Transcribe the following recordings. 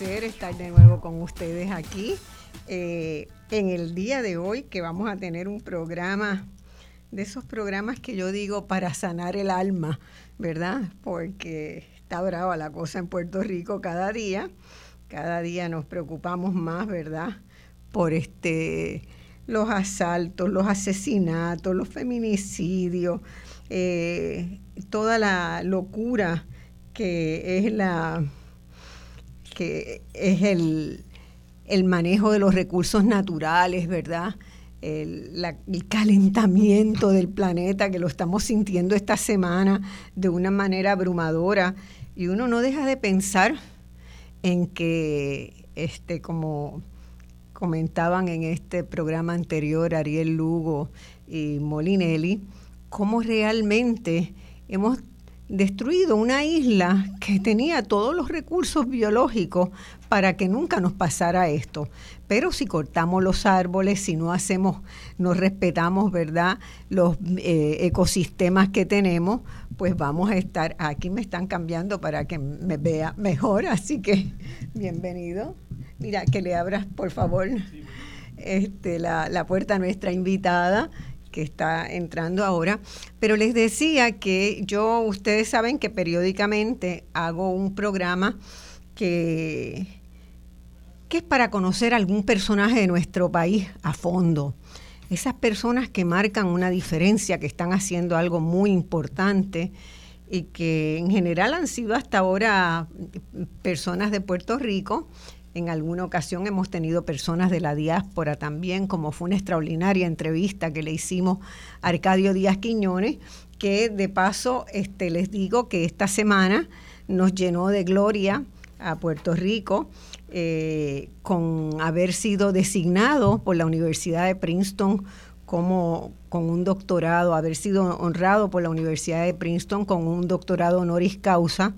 Estar de nuevo con ustedes aquí eh, en el día de hoy que vamos a tener un programa de esos programas que yo digo para sanar el alma, ¿verdad? Porque está brava la cosa en Puerto Rico cada día, cada día nos preocupamos más, ¿verdad? Por este los asaltos, los asesinatos, los feminicidios, eh, toda la locura que es la que es el, manejo de los recursos naturales, ¿verdad? El, el, calentamiento del planeta que lo estamos sintiendo esta semana de una manera abrumadora y uno no deja de pensar en que, este, como comentaban en este programa anterior Ariel Lugo y Molinelli, cómo realmente hemos destruido una isla que tenía todos los recursos biológicos para que nunca nos pasara esto. Pero si cortamos los árboles, si no hacemos, no respetamos, ¿verdad?, los eh, ecosistemas que tenemos, pues vamos a estar, aquí me están cambiando para que me vea mejor, así que bienvenido. Mira, que le abras, por favor, este, la, la puerta a nuestra invitada que está entrando ahora. Pero les decía que yo, ustedes saben que periódicamente hago un programa que, que es para conocer algún personaje de nuestro país a fondo. Esas personas que marcan una diferencia, que están haciendo algo muy importante y que en general han sido hasta ahora personas de Puerto Rico en alguna ocasión hemos tenido personas de la diáspora también, como fue una extraordinaria entrevista que le hicimos a Arcadio Díaz Quiñones, que de paso este, les digo que esta semana nos llenó de gloria a Puerto Rico eh, con haber sido designado por la Universidad de Princeton como con un doctorado, haber sido honrado por la Universidad de Princeton con un doctorado honoris causa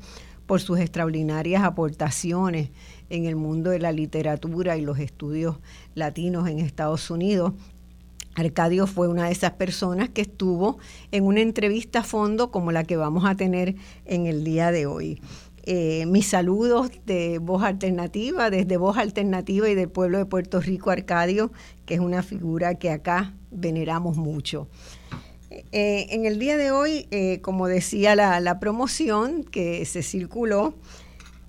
por sus extraordinarias aportaciones en el mundo de la literatura y los estudios latinos en Estados Unidos. Arcadio fue una de esas personas que estuvo en una entrevista a fondo como la que vamos a tener en el día de hoy. Eh, mis saludos de Voz Alternativa, desde Voz Alternativa y del pueblo de Puerto Rico, Arcadio, que es una figura que acá veneramos mucho. Eh, en el día de hoy, eh, como decía la promoción que se circuló,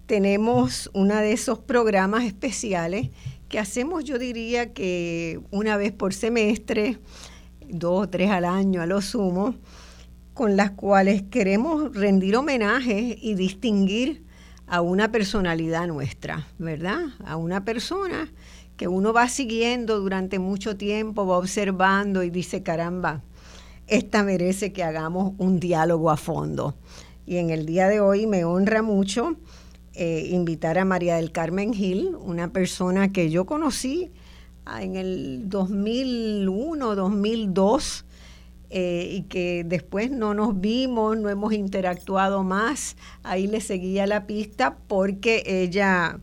tenemos uno de esos programas especiales que hacemos, yo diría que una vez por semestre, dos o tres al año a lo sumo, con las cuales queremos rendir homenaje y distinguir a una personalidad nuestra, ¿verdad? A una persona que uno va siguiendo durante mucho tiempo, va observando y dice, caramba, esta merece que hagamos un diálogo a fondo. Y en el día de hoy me honra mucho eh, invitar a María del Carmen Gil, una persona que yo conocí ah, en el 2001, 2002, eh, y que después no nos vimos, no hemos interactuado más. Ahí le seguía la pista porque ella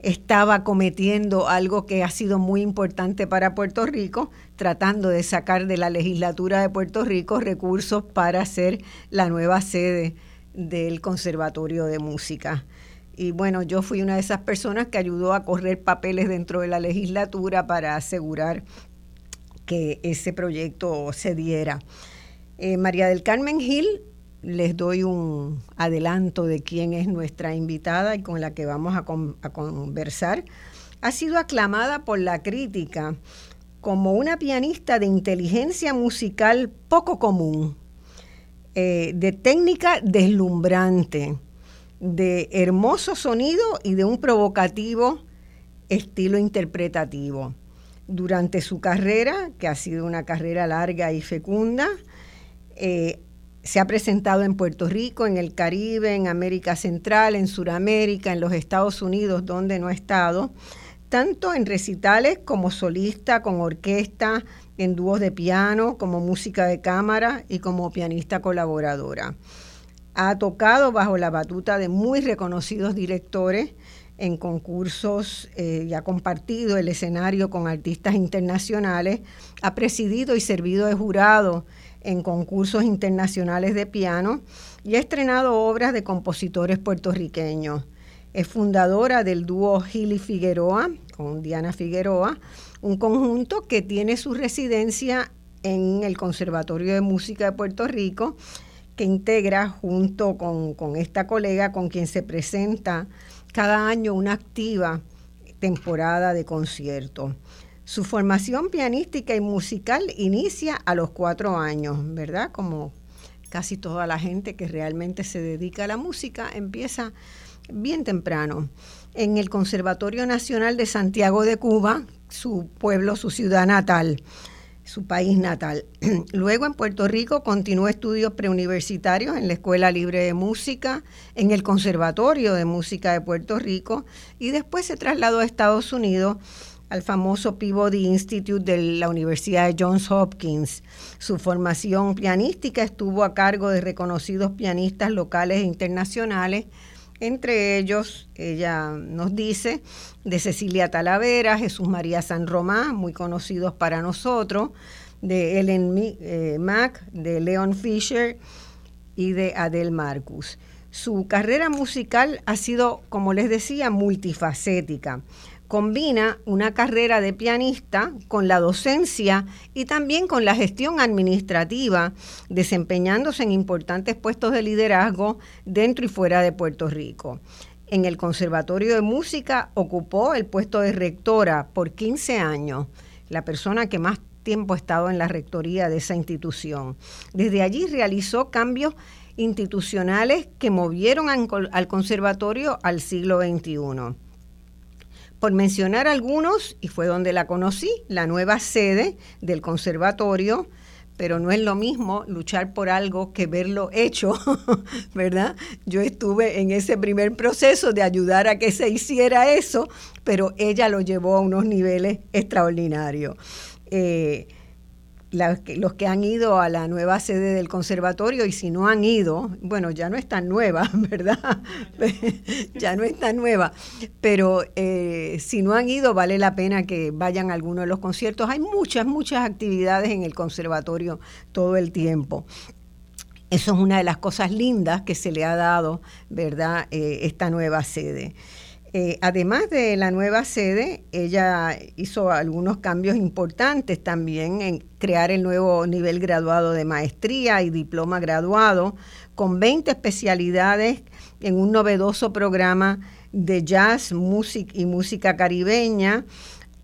estaba cometiendo algo que ha sido muy importante para Puerto Rico, tratando de sacar de la legislatura de Puerto Rico recursos para hacer la nueva sede del Conservatorio de Música. Y bueno, yo fui una de esas personas que ayudó a correr papeles dentro de la legislatura para asegurar que ese proyecto se diera. Eh, María del Carmen Gil, les doy un adelanto de quién es nuestra invitada y con la que vamos a, conversar. ha sido aclamada por la crítica como una pianista de inteligencia musical poco común, eh, de técnica deslumbrante, de hermoso sonido y de un provocativo estilo interpretativo. Durante su carrera, que ha sido una carrera larga y fecunda, eh, se ha presentado en Puerto Rico, en el Caribe, en América Central, en Sudamérica, en los Estados Unidos, donde no ha estado, tanto en recitales como solista, con orquesta, en dúos de piano, como música de cámara y como pianista colaboradora. Ha tocado bajo la batuta de muy reconocidos directores en concursos eh, y ha compartido el escenario con artistas internacionales, ha presidido y servido de jurado en concursos internacionales de piano y ha estrenado obras de compositores puertorriqueños. Es fundadora del dúo Gili Figueroa con Diana Figueroa, un conjunto que tiene su residencia en el Conservatorio de Música de Puerto Rico, integra junto con, con esta colega con quien se presenta cada año una activa temporada de conciertos. Su formación pianística y musical inicia a los cuatro años, ¿verdad? Como casi toda la gente que realmente se dedica a la música empieza bien temprano. En el Conservatorio Nacional de Santiago de Cuba, su pueblo, su ciudad natal, su país natal. Luego en Puerto Rico continuó estudios preuniversitarios en la Escuela Libre de Música, en el Conservatorio de Música de Puerto Rico y después se trasladó a Estados Unidos al famoso Peabody Institute de la Universidad de Johns Hopkins. Su formación pianística estuvo a cargo de reconocidos pianistas locales e internacionales, entre ellos, ella nos dice, de Cecilia Talavera, Jesús María San Román, muy conocidos para nosotros, de Ellen eh, Mack, de Leon Fisher y de Adele Marcus. Su carrera musical ha sido, como les decía, multifacética combina una carrera de pianista con la docencia y también con la gestión administrativa, desempeñándose en importantes puestos de liderazgo dentro y fuera de Puerto Rico. En el Conservatorio de Música ocupó el puesto de rectora por 15 años, la persona que más tiempo ha estado en la rectoría de esa institución. Desde allí realizó cambios institucionales que movieron al conservatorio al siglo XXI por mencionar algunos, y fue donde la conocí, la nueva sede del conservatorio, pero no es lo mismo luchar por algo que verlo hecho, ¿verdad? Yo estuve en ese primer proceso de ayudar a que se hiciera eso, pero ella lo llevó a unos niveles extraordinarios. Eh, los que han ido a la nueva sede del conservatorio y si no han ido, bueno, ya no es tan nueva, ¿verdad? ya no es tan nueva, pero eh, si no han ido, vale la pena que vayan a alguno de los conciertos. Hay muchas, muchas actividades en el conservatorio todo el tiempo. Eso es una de las cosas lindas que se le ha dado, ¿verdad?, eh, esta nueva sede. Eh, además de la nueva sede, ella hizo algunos cambios importantes también en crear el nuevo nivel graduado de maestría y diploma graduado, con 20 especialidades en un novedoso programa de jazz, música y música caribeña,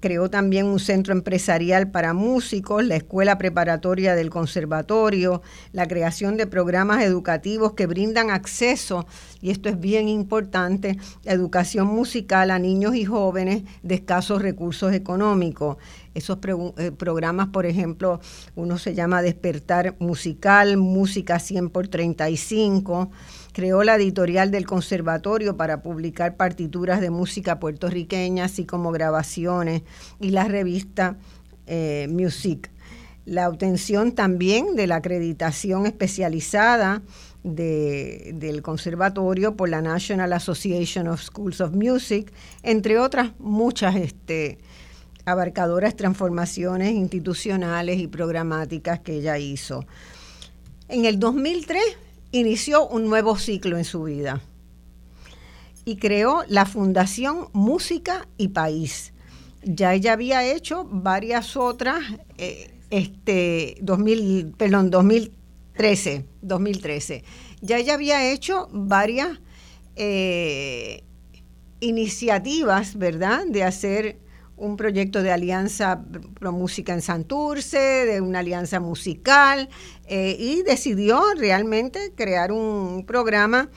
Creó también un centro empresarial para músicos, la escuela preparatoria del conservatorio, la creación de programas educativos que brindan acceso, y esto es bien importante, educación musical a niños y jóvenes de escasos recursos económicos. Esos eh, programas, por ejemplo, uno se llama Despertar Musical, Música 100 por 35 creó la editorial del conservatorio para publicar partituras de música puertorriqueña, así como grabaciones, y la revista eh, Music. La obtención también de la acreditación especializada del conservatorio por la National Association of Schools of Music, entre otras muchas este, abarcadoras transformaciones institucionales y programáticas que ella hizo. En el 2003 inició un nuevo ciclo en su vida y creó la Fundación Música y País. Ya ella había hecho varias otras, eh, este, 2000, perdón, 2013, 2013. Ya ella había hecho varias, eh, iniciativas, ¿verdad?, de hacer un proyecto de alianza pro música en Santurce, de una alianza musical, eh, y decidió realmente crear un programa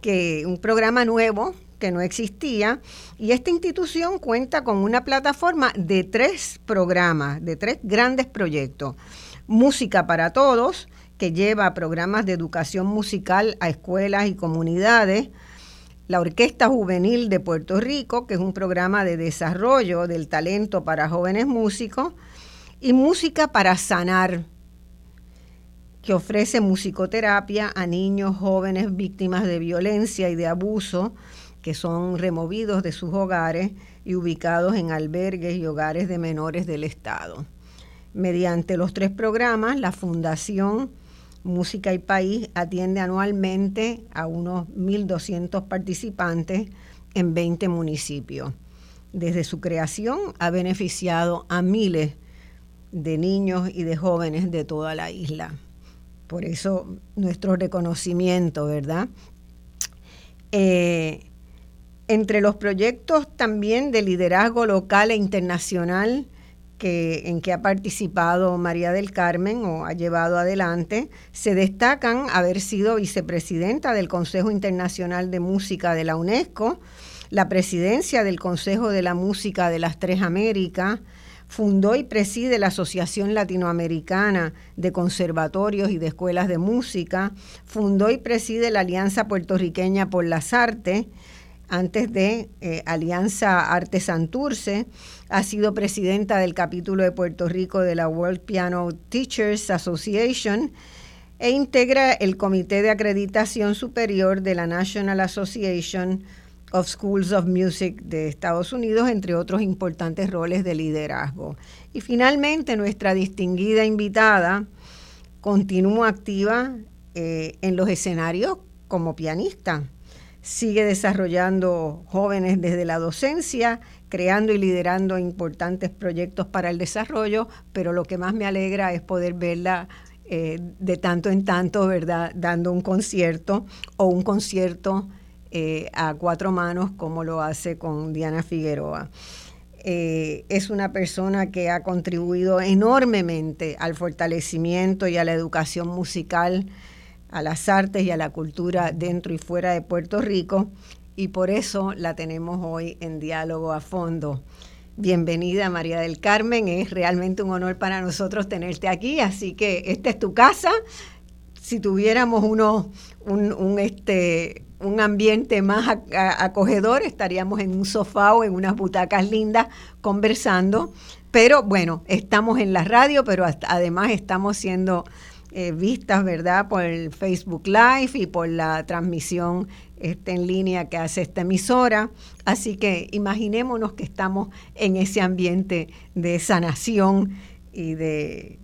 que, un programa nuevo que no existía, y esta institución cuenta con una plataforma de tres programas, de tres grandes proyectos. Música para Todos, que lleva programas de educación musical a escuelas y comunidades, la Orquesta Juvenil de Puerto Rico, que es un programa de desarrollo del talento para jóvenes músicos, y Música para Sanar, que ofrece musicoterapia a niños jóvenes víctimas de violencia y de abuso que son removidos de sus hogares y ubicados en albergues y hogares de menores del Estado. Mediante los tres programas, la Fundación Música y País atiende anualmente a unos 1.200 participantes en 20 municipios. Desde su creación ha beneficiado a miles de niños y de jóvenes de toda la isla. Por eso nuestro reconocimiento, ¿verdad? Eh, entre los proyectos también de liderazgo local e internacional en que ha participado María del Carmen o ha llevado adelante, se destacan haber sido vicepresidenta del Consejo Internacional de Música de la UNESCO, la presidencia del Consejo de la Música de las Tres Américas, fundó y preside la Asociación Latinoamericana de Conservatorios y de Escuelas de Música, fundó y preside la Alianza Puertorriqueña por las Artes, antes de eh, Alianza Arte Santurce, ha sido presidenta del capítulo de Puerto Rico de la World Piano Teachers Association e integra el Comité de Acreditación Superior de la National Association of Schools of Music de Estados Unidos, entre otros importantes roles de liderazgo. Y finalmente, nuestra distinguida invitada continúa activa eh, en los escenarios como pianista sigue desarrollando jóvenes desde la docencia, creando y liderando importantes proyectos para el desarrollo, pero lo que más me alegra es poder verla eh, de tanto en tanto, ¿verdad?, dando un concierto o un concierto eh, a cuatro manos como lo hace con Diana Figueroa. Eh, es una persona que ha contribuido enormemente al fortalecimiento y a la educación musical a las artes y a la cultura dentro y fuera de Puerto Rico y por eso la tenemos hoy en diálogo a fondo. Bienvenida María del Carmen, es realmente un honor para nosotros tenerte aquí, así que esta es tu casa. Si tuviéramos uno, un, este, un ambiente más acogedor, estaríamos en un sofá o en unas butacas lindas conversando. Pero bueno, estamos en la radio, pero además estamos siendo eh, vistas, ¿verdad?, por el Facebook Live y por la transmisión este, en línea que hace esta emisora. Así que imaginémonos que estamos en ese ambiente de sanación y de,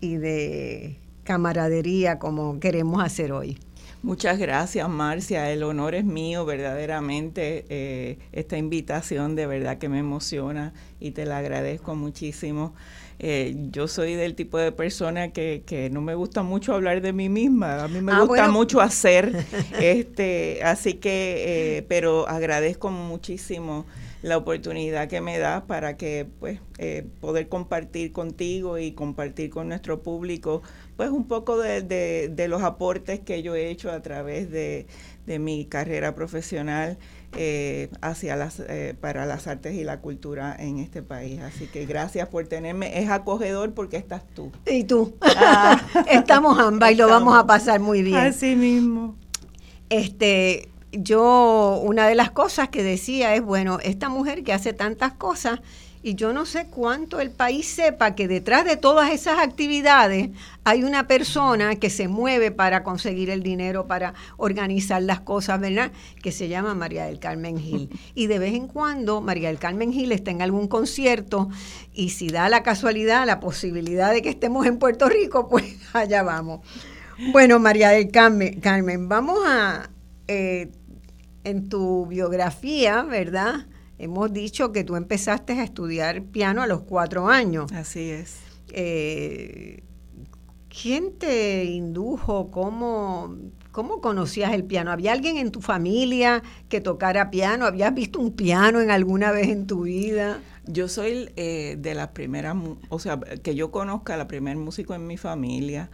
y de camaradería como queremos hacer hoy. Muchas gracias, Marcia. El honor es mío, verdaderamente. Eh, esta invitación de verdad que me emociona y te la agradezco muchísimo. Eh, yo soy del tipo de persona que, que, no me gusta mucho hablar de mí misma, a mí me ah, gusta mucho hacer, este, así que, eh, pero agradezco muchísimo la oportunidad que me da para que pues eh, poder compartir contigo y compartir con nuestro público pues un poco de, de, los aportes que yo he hecho a través de, de mi carrera profesional eh, hacia las, eh, para las artes y la cultura en este país. Así que gracias por tenerme. Es acogedor porque estás tú. Y tú. Ah. Estamos ambas y lo vamos a pasar muy bien. Así mismo. Este, yo, una de las cosas que decía es, bueno, esta mujer que hace tantas cosas y yo no sé cuánto el país sepa que detrás de todas esas actividades hay una persona que se mueve para conseguir el dinero, para organizar las cosas, ¿verdad? Que se llama María del Carmen Gil. Y de vez en cuando María del Carmen Gil está en algún concierto y si da la casualidad, la posibilidad de que estemos en Puerto Rico, pues allá vamos. Bueno, María del Carmen, Carmen vamos a, eh, en tu biografía, ¿verdad? Hemos dicho que tú empezaste a estudiar piano a los cuatro años. Así es. Eh, ¿Quién te indujo? ¿Cómo, ¿Cómo conocías el piano? ¿Había alguien en tu familia que tocara piano? ¿Habías visto un piano en alguna vez en tu vida? Yo soy eh, de las primeras, o sea, que yo conozca la primer músico en mi familia.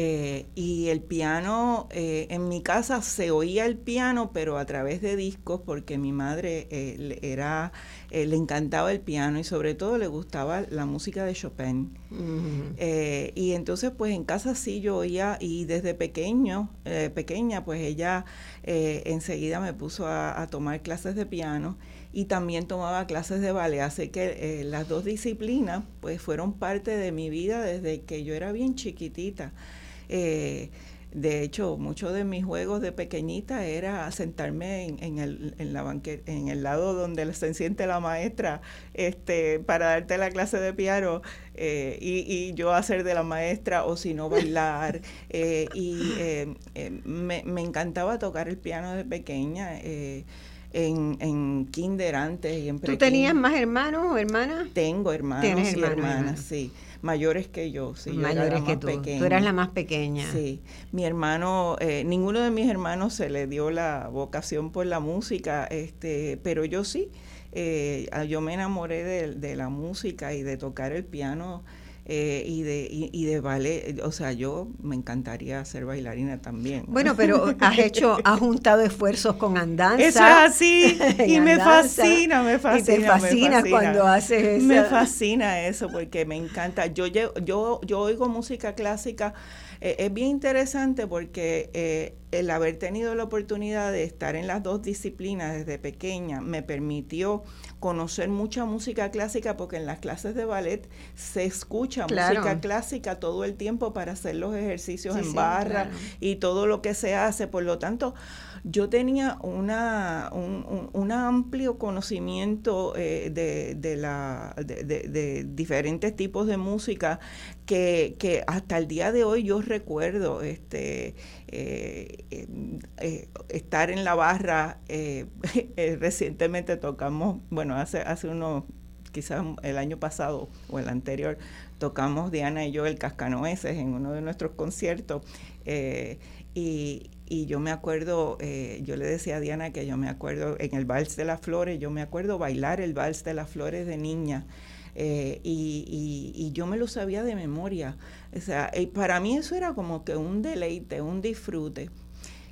Eh, y el piano, eh, en mi casa se oía el piano, pero a través de discos, porque mi madre eh, era, le encantaba el piano y sobre todo le gustaba la música de Chopin. y entonces, pues en casa sí yo oía, y desde pequeño, pequeña, pues ella enseguida me puso a, a, tomar clases de piano y también tomaba clases de ballet, así que las dos disciplinas, pues fueron parte de mi vida desde que yo era bien chiquitita. Eh, de hecho, muchos de mis juegos de pequeñita era sentarme en, el, en, la en el lado donde se siente la maestra este, para darte la clase de piano eh, y, yo hacer de la maestra o si no bailar. Eh, y me, me, encantaba tocar el piano de pequeña. en, en kinder antes y en ¿Tú tenías más hermanos o hermanas? Tengo hermanos y hermanas, sí mayores que yo. Sí, mayores que tú. Tú eras la más pequeña. Sí. Mi hermano, eh, ninguno de mis hermanos se le dio la vocación por la música, este, pero yo sí. Eh, yo me enamoré de, de, la música y de tocar el piano eh, y, de, y, de ballet. O sea, yo me encantaría ser bailarina también. Bueno, pero has hecho, has juntado esfuerzos con andanza. Eso es así. y me fascina, me fascina. Y te fascina, cuando haces eso. Me fascina eso porque me encanta. Yo, yo, yo oigo música clásica. Eh, es bien interesante porque eh, el haber tenido la oportunidad de estar en las dos disciplinas desde pequeña me permitió conocer mucha música clásica porque en las clases de ballet se escucha música clásica todo el tiempo para hacer los ejercicios en barra y todo lo que se hace. Por lo tanto, yo tenía una, un, amplio conocimiento eh, de, la, de, diferentes tipos de música que, que, hasta el día de hoy yo recuerdo este, eh, eh, estar en la barra. recientemente tocamos, bueno, hace, hace unos quizás el año pasado o el anterior, tocamos Diana y yo el Cascanoeses en uno de nuestros conciertos. y, y yo me acuerdo, eh, yo le decía a Diana que yo me acuerdo en el Vals de las Flores, yo me acuerdo bailar el Vals de las Flores de niña. Eh, y, y, yo me lo sabía de memoria. O sea, y para mí eso era como que un deleite, un disfrute.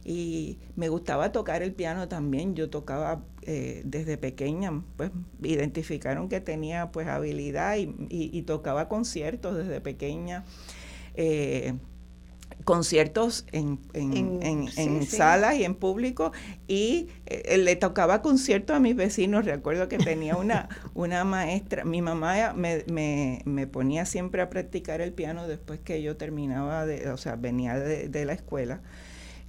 Y me gustaba tocar el piano también. Yo tocaba eh, desde pequeña, pues identificaron que tenía pues habilidad y tocaba conciertos desde pequeña conciertos en, en, salas y en público y eh, le tocaba conciertos a mis vecinos. Recuerdo que tenía una, una maestra, mi mamá me, me, ponía siempre a practicar el piano después que yo terminaba, de, o sea, venía de, la escuela.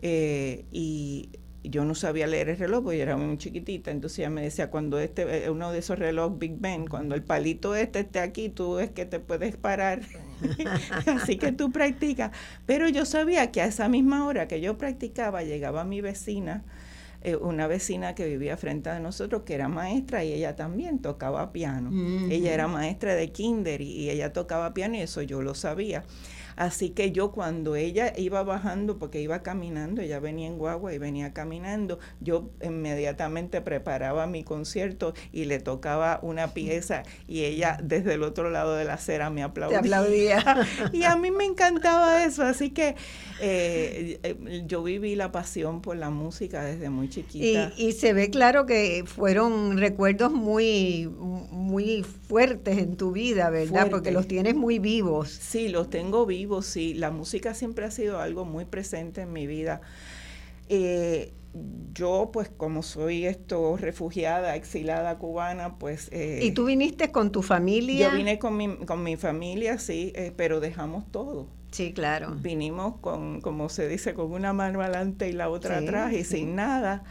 Eh, y yo no sabía leer el reloj porque yo era muy chiquitita, entonces ella me decía, cuando este, eh, uno de esos relojes Big Ben, cuando el palito este esté aquí, tú es que te puedes parar, así que tú practicas. Pero yo sabía que a esa misma hora que yo practicaba, llegaba mi vecina, eh, una vecina que vivía frente a nosotros, que era maestra y ella también tocaba piano. Ella era maestra de kinder y ella tocaba piano y eso yo lo sabía. Así que yo cuando ella iba bajando, porque iba caminando, ella venía en guagua y venía caminando, yo inmediatamente preparaba mi concierto y le tocaba una pieza y ella desde el otro lado de la acera me aplaudía. aplaudía. y a mí me encantaba eso, así que eh, eh, yo viví la pasión por la música desde muy chiquita. Y, se ve claro que fueron recuerdos muy, muy fuertes en tu vida, ¿verdad? Porque los tienes muy vivos. Sí, los tengo vivos sí, la música siempre ha sido algo muy presente en mi vida. Eh, yo, pues como soy esto refugiada, exilada cubana, pues... Eh, ¿Y tú viniste con tu familia? Yo vine con mi, con mi familia, sí, eh, pero dejamos todo. Sí, claro. Vinimos con, como se dice, con una mano adelante y la otra atrás y sin nada.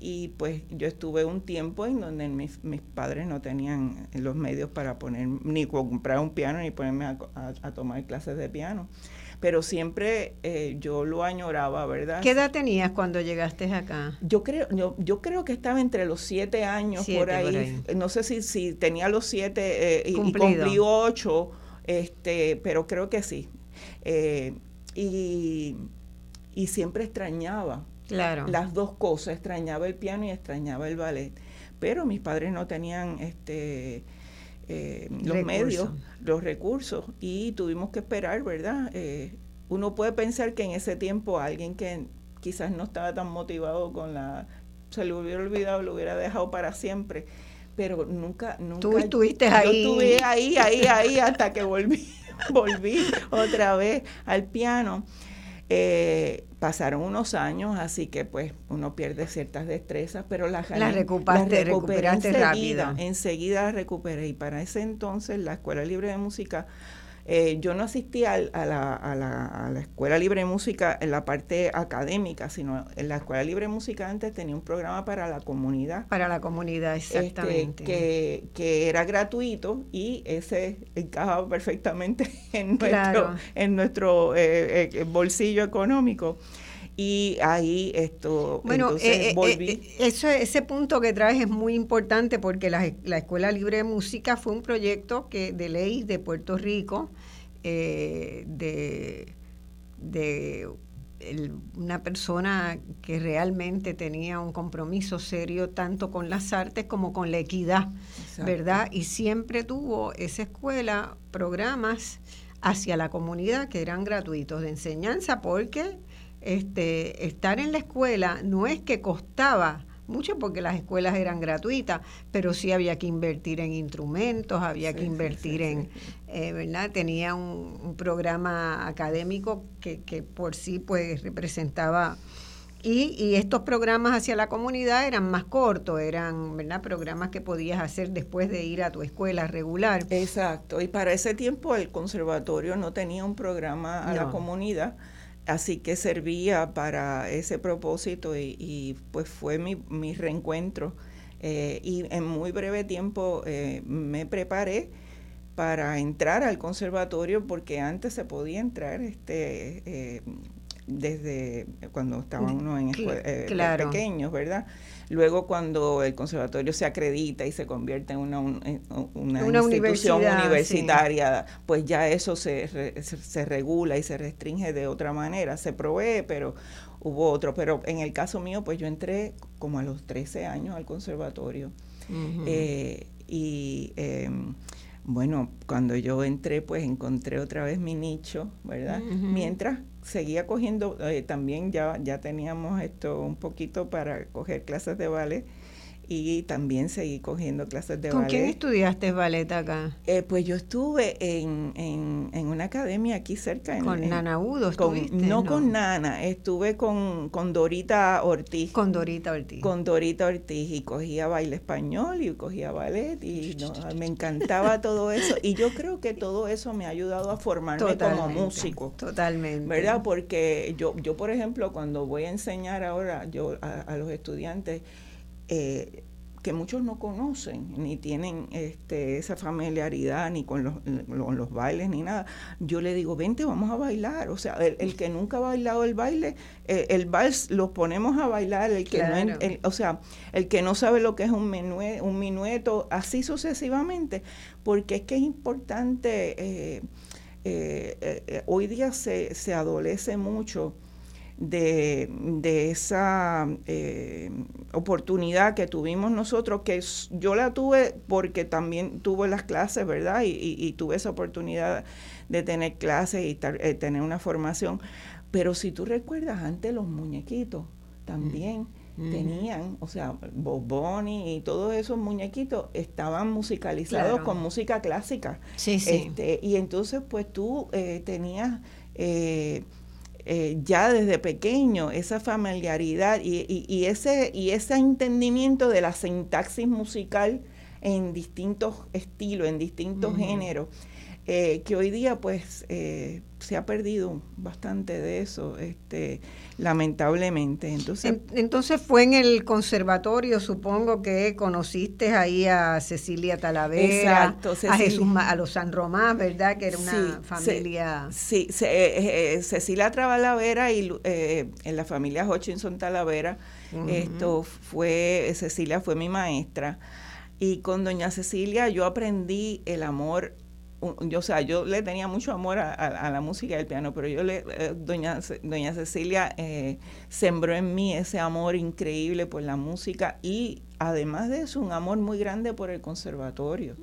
Y pues yo estuve un tiempo en donde mis, mis, padres no tenían los medios para poner, ni comprar un piano, ni ponerme a tomar clases de piano pero siempre eh, yo lo añoraba, ¿verdad? ¿Qué edad tenías cuando llegaste acá? Yo creo, yo, yo creo que estaba entre los siete años por, ahí. No sé si, si tenía los siete eh, y, cumplí ocho, este, pero creo que sí. Eh, y, y siempre extrañaba claro. las dos cosas, extrañaba el piano y extrañaba el ballet. Pero mis padres no tenían este eh, los medios, los recursos, y tuvimos que esperar, ¿verdad? Eh, uno puede pensar que en ese tiempo alguien que quizás no estaba tan motivado con la, se le hubiera olvidado, lo hubiera dejado para siempre, pero nunca, nunca. Tú estuviste ahí. Yo estuve ahí, ahí, ahí, hasta que volví, volví otra vez al piano. Eh, pasaron unos años, así que pues uno pierde ciertas destrezas, pero las, la recuperaste, enseguida, enseguida las recuperé. Y para ese entonces la Escuela Libre de Música eh, yo no asistí a, la, a, la, Escuela Libre de Música en la parte académica, sino en la Escuela Libre de Música antes tenía un programa para la comunidad. Para la comunidad, este, exactamente. que, era gratuito y ese encajaba perfectamente en nuestro, en nuestro eh, eh, bolsillo económico y ahí esto bueno volví. eso ese punto que traes es muy importante porque la, la, escuela libre de música fue un proyecto que de ley de Puerto Rico eh, de, una persona que realmente tenía un compromiso serio tanto con las artes como con la equidad, ¿verdad? Y siempre tuvo esa escuela programas hacia la comunidad que eran gratuitos de enseñanza porque este, estar en la escuela no es que costaba mucho porque las escuelas eran gratuitas, pero sí había que invertir en instrumentos, había que invertir en, eh, ¿verdad? Tenía un, programa académico que, que, por sí pues representaba... Y, y, estos programas hacia la comunidad eran más cortos, eran ¿verdad? programas que podías hacer después de ir a tu escuela regular. Exacto, y para ese tiempo el conservatorio no tenía un programa a la comunidad Así que servía para ese propósito y, pues fue mi, mi reencuentro. Eh, y en muy breve tiempo eh, me preparé para entrar al conservatorio porque antes se podía entrar este eh, desde cuando estaban uno en escuela, pequeños, ¿verdad? Luego cuando el conservatorio se acredita y se convierte en una, una, institución universitaria, pues ya eso se, se, regula y se restringe de otra manera. Se provee, pero hubo otro. Pero en el caso mío, pues yo entré como a los 13 años al conservatorio. Eh, y em, bueno, cuando yo entré, pues encontré otra vez mi nicho, ¿verdad? Mientras seguía cogiendo, eh, también ya, ya teníamos esto un poquito para coger clases de ballet y también seguí cogiendo clases de ballet. ¿Con quién estudiaste ballet acá? Eh, pues yo estuve en, en, en, una academia aquí cerca. ¿Con Nana Udo estuviste? no, con Nana, estuve con, con Dorita Ortiz. Con Dorita Ortiz. Con Dorita Ortiz y cogía baile español y cogía ballet y me encantaba todo eso. Y yo creo que todo eso me ha ayudado a formarme como músico. Totalmente. ¿Verdad? Porque yo, yo, por ejemplo, cuando voy a enseñar ahora yo a los estudiantes, eh, que muchos no conocen, ni tienen este, esa familiaridad, ni con los, los, bailes, ni nada. Yo le digo, vente, vamos a bailar. O sea, el, que nunca ha bailado el baile, eh, el vals lo ponemos a bailar, el que no, o sea, el que no sabe lo que es un, menue, un minueto, así sucesivamente, porque es que es importante, eh, hoy día se, se adolece mucho de, de esa eh, oportunidad que tuvimos nosotros, que yo la tuve porque también tuve las clases, ¿verdad? Y, tuve esa oportunidad de tener clases y eh, tener una formación. Pero si tú recuerdas, antes los muñequitos también mm. tenían, o sea, Bob y todos esos muñequitos estaban musicalizados con música clásica. Sí, sí. Este, y entonces, pues tú eh, tenías... Eh, ya desde pequeño esa familiaridad y, ese, y ese entendimiento de la sintaxis musical en distintos estilos, en distintos géneros, eh, que hoy día pues eh, se ha perdido bastante de eso, este, lamentablemente. Entonces, entonces fue en el conservatorio, supongo que conociste ahí a Cecilia Talavera, a Jesús, a los San Román, ¿verdad? Que era una familia. sí, eh, eh, Cecilia Talavera y en la familia Hutchinson Talavera, esto fue, Cecilia fue mi maestra. Y con doña Cecilia yo aprendí el amor yo, o sea, yo le tenía mucho amor a, la música y al piano, pero yo le, eh, doña, doña Cecilia eh, sembró en mí ese amor increíble por la música y además de eso, un amor muy grande por el conservatorio.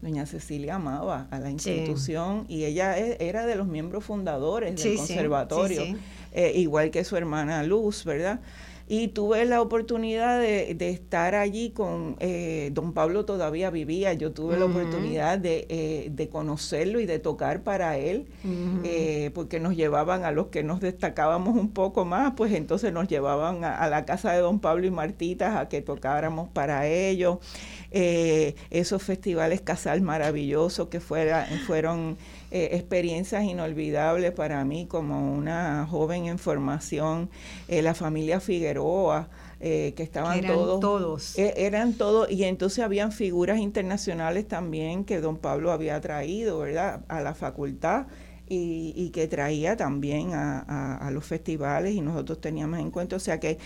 Doña Cecilia amaba a la institución y ella e, era de los miembros fundadores del conservatorio, eh, igual que su hermana Luz, ¿verdad? Y tuve la oportunidad de, estar allí con eh, don Pablo todavía vivía. Yo tuve la oportunidad de, eh, de, conocerlo y de tocar para él eh, porque nos llevaban a los que nos destacábamos un poco más pues entonces nos llevaban a, la casa de don Pablo y Martitas a que tocáramos para ellos. Esos festivales casal maravillosos que fuera, fueron eh, experiencias inolvidables para mí como una joven en formación, eh, la familia Figueroa, eh, que estaban eran todos. todos. eran todos, y entonces habían figuras internacionales también que don Pablo había traído, ¿verdad?, a la facultad. Y, que traía también a, a, los festivales y nosotros teníamos en cuenta, o sea que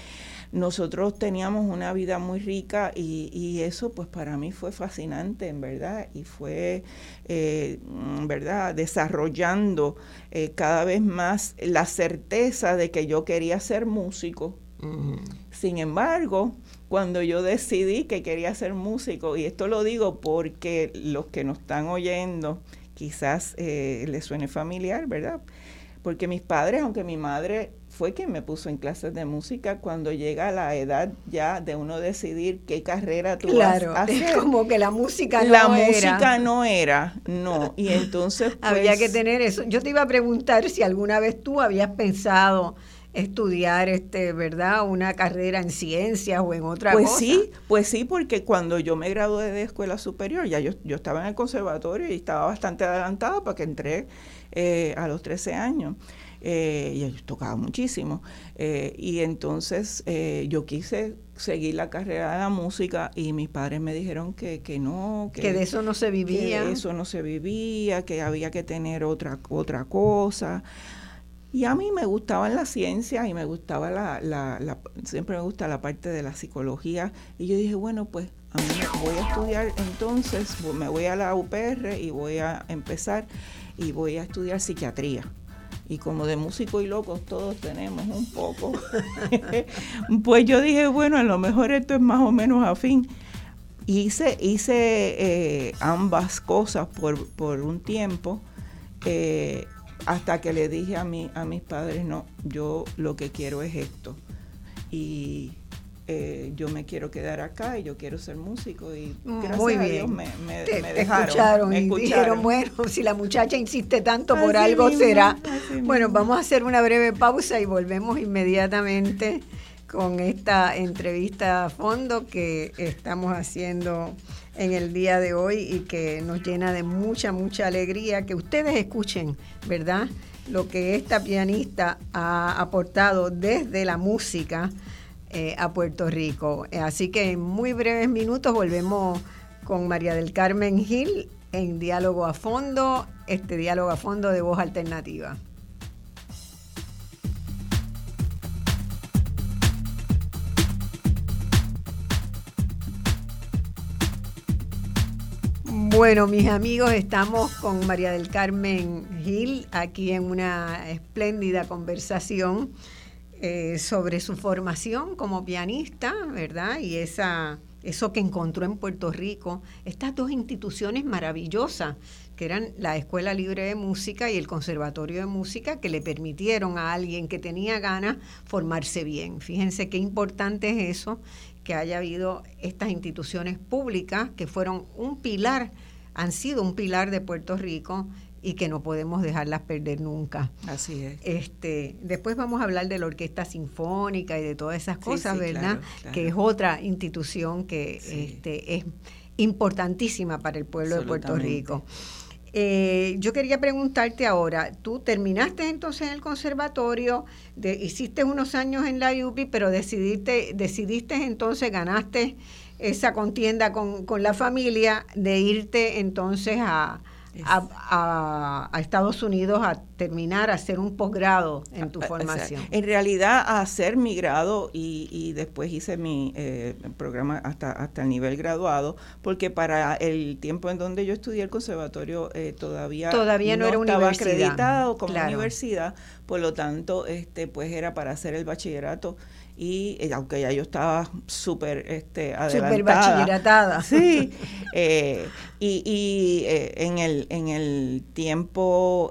nosotros teníamos una vida muy rica y, eso pues para mí fue fascinante, en verdad, y fue, eh, ¿verdad?, desarrollando eh, cada vez más la certeza de que yo quería ser músico. Sin embargo, cuando yo decidí que quería ser músico, y esto lo digo porque los que nos están oyendo quizás eh, les suene familiar, ¿verdad? Porque mis padres, aunque mi madre fue quien me puso en clases de música cuando llega la edad ya de uno decidir qué carrera tú vas a hacer. como que la música no la era. La música no era, no. Y entonces había que pues tener eso. Yo te iba a preguntar si alguna vez tú habías pensado estudiar este, ¿verdad? Una carrera en ciencias o en otra pues cosa. Pues sí, pues sí, porque cuando yo me gradué de escuela superior, ya yo, yo estaba en el conservatorio y estaba bastante adelantada para que entré eh, a los 13 años eh, y ellos tocaban muchísimo. Eh, y entonces eh, yo quise seguir la carrera de la música y mis padres me dijeron que, que no, que, de eso no se vivía. Que de eso no se vivía, que había que tener otra, otra cosa. Y a mí me gustaban las ciencias y me gustaba la, la, la, siempre me gusta la parte de la psicología. Y yo dije, bueno, pues a mí voy a estudiar entonces, me voy a la UPR y voy a empezar y voy a estudiar psiquiatría y como de músico y locos todos tenemos un poco, pues yo dije, bueno, a lo mejor esto es más o menos afín. Hice, hice eh, ambas cosas por, por un tiempo, eh, hasta que le dije a, mi, a mis padres, no, yo lo que quiero es esto. Y eh, yo me quiero quedar acá y yo quiero ser músico y mm, gracias a Dios me, me, dejaron, escucharon, y dijeron, bueno, si la muchacha insiste tanto por algo será. Bueno, vamos a hacer una breve pausa y volvemos inmediatamente con esta entrevista a fondo que estamos haciendo en el día de hoy y que nos llena de mucha, mucha alegría que ustedes escuchen, ¿verdad? Lo que esta pianista ha aportado desde la música eh, a Puerto Rico. Así que en muy breves minutos volvemos con María del Carmen Gil en diálogo a fondo, este diálogo a fondo de voz alternativa. Bueno, mis amigos, estamos con María del Carmen Gil aquí en una espléndida conversación eh, sobre su formación como pianista, ¿verdad? Y esa, eso que encontró en Puerto Rico, estas dos instituciones maravillosas, que eran la Escuela Libre de Música y el Conservatorio de Música, que le permitieron a alguien que tenía ganas formarse bien. Fíjense qué importante es eso, que haya habido estas instituciones públicas que fueron un pilar, han sido un pilar de Puerto Rico y que no podemos dejarlas perder nunca. Así es. Este, después vamos a hablar de la Orquesta Sinfónica y de todas esas cosas, ¿verdad? Que es otra institución que este, es importantísima para el pueblo de Puerto Rico. Eh, yo quería preguntarte ahora, tú terminaste entonces en el conservatorio, de, hiciste unos años en la UPI, pero decidiste, decidiste entonces, ganaste esa contienda con, con la familia de irte entonces a, a, Estados Unidos a terminar, a hacer un posgrado en tu formación. en realidad, a hacer mi grado y, después hice mi eh, programa hasta, hasta el nivel graduado, porque para el tiempo en donde yo estudié el conservatorio eh, todavía, todavía no, era estaba acreditado como universidad, por lo tanto, este pues era para hacer el bachillerato y eh, aunque ya yo estaba súper este, adelantada. Súper bachilleratada. Sí, eh, y, y eh, en, el, en el tiempo,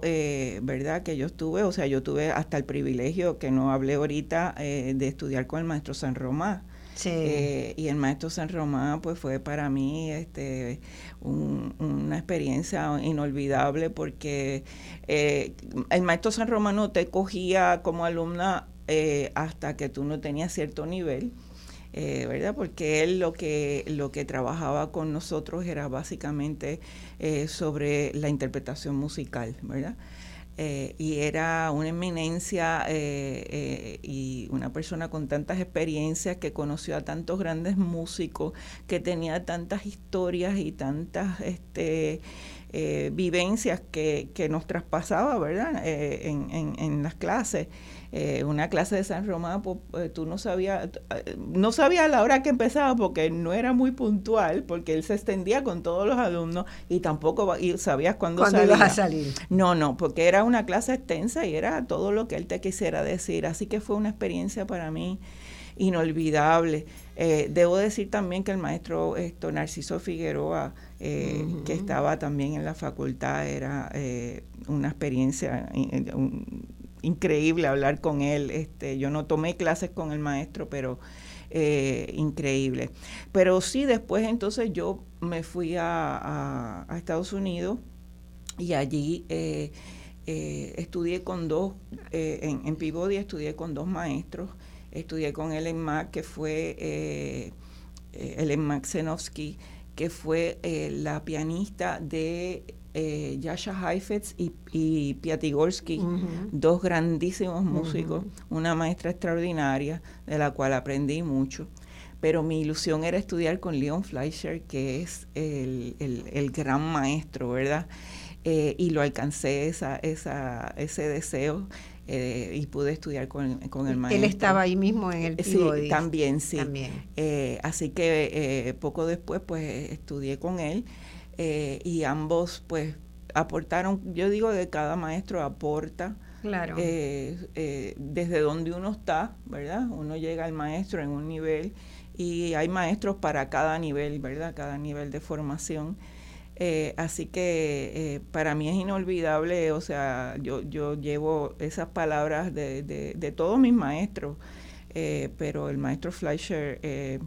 ¿verdad?, que yo estuve, o sea, yo tuve hasta el privilegio, que no hablé ahorita, de estudiar con el maestro San Román. Sí. y el maestro San Román pues fue para mí este una experiencia inolvidable porque el maestro San Román no te cogía como alumna eh, hasta que tú no tenías cierto nivel, eh, ¿verdad? Porque él lo que, lo que trabajaba con nosotros era básicamente eh, sobre la interpretación musical, ¿verdad? y era una eminencia y una persona con tantas experiencias que conoció a tantos grandes músicos, que tenía tantas historias y tantas este, vivencias que, que, nos traspasaba, ¿verdad? En, las clases. Eh, una clase de San Román, pues, eh, tú no sabías, eh, no sabía la hora que empezaba porque no era muy puntual, porque él se extendía con todos los alumnos y tampoco sabías cuándo salía. a salir? No, no, porque era una clase extensa y era todo lo que él te quisiera decir. Así que fue una experiencia para mí inolvidable. debo decir también que el maestro esto, Narciso Figueroa, que estaba también en la facultad, era una experiencia, increíble hablar con él. Este, yo no tomé clases con el maestro, pero eh, increíble. Pero sí, después entonces yo me fui a, Estados Unidos y allí eh, eh, estudié con dos, en, en Peabody estudié con dos maestros. Estudié con Ellen Mack, que fue Ellen Mack que fue la pianista de eh, Yasha Heifetz y, y Piatigorsky, dos grandísimos músicos, una maestra extraordinaria de la cual aprendí mucho. Pero mi ilusión era estudiar con Leon Fleischer, que es el, gran maestro, ¿verdad? Eh, y lo alcancé esa, esa, ese deseo. Eh, y pude estudiar con, con, el maestro. Él estaba ahí mismo en el Sí, también, sí. así que poco después, pues, estudié con él eh, y ambos pues aportaron, yo digo que cada maestro aporta. Claro. Eh, eh, desde donde uno está, ¿verdad? Uno llega al maestro en un nivel y hay maestros para cada nivel, ¿verdad? Cada nivel de formación. así que para mí es inolvidable, o sea, yo, yo llevo esas palabras de, de, de todos mis maestros eh, pero el maestro Fleischer eh,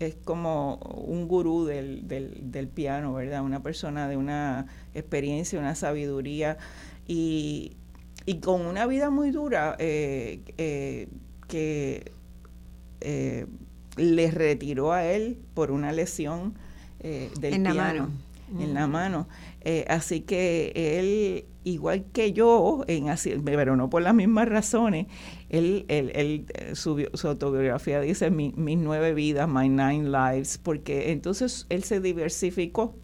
es, como un gurú del, del, piano, ¿verdad? Una persona de una experiencia, una sabiduría y, y con una vida muy dura eh, que le retiró a él por una lesión del en piano. La mano. En la mano. así que él igual que yo, en así, pero no por las mismas razones, él, él, él eh, su, su, autobiografía dice mis nueve vidas, my nine lives, porque entonces él se diversificó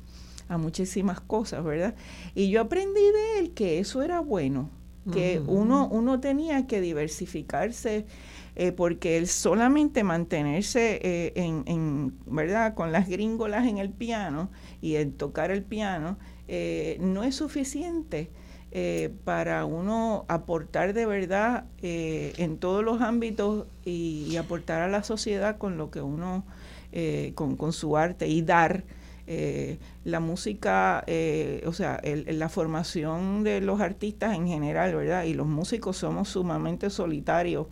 a muchísimas cosas, ¿verdad? Y yo aprendí de él que eso era bueno, que uno, uno tenía que diversificarse, eh, porque el solamente mantenerse eh, en, en, ¿verdad?, con las gringolas en el piano y en tocar el piano, no es suficiente eh, para uno aportar de verdad eh, en todos los ámbitos y, aportar a la sociedad con lo que uno, eh, con, su arte y dar. la música, o sea, la formación de los artistas en general, ¿verdad? Y los músicos somos sumamente solitarios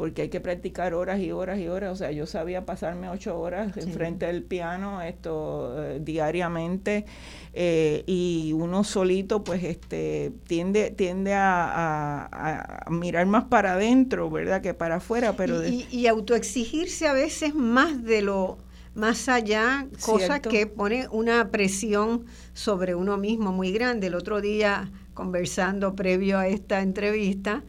porque hay que practicar horas y horas y horas. O sea, yo sabía pasarme ocho horas enfrente del piano esto eh, diariamente eh, y uno solito pues este tiende tiende a, mirar más para adentro, ¿verdad? Que para afuera, pero... Y, y, autoexigirse a veces más de lo más allá, cosa que pone una presión sobre uno mismo muy grande. El otro día, conversando previo a esta entrevista,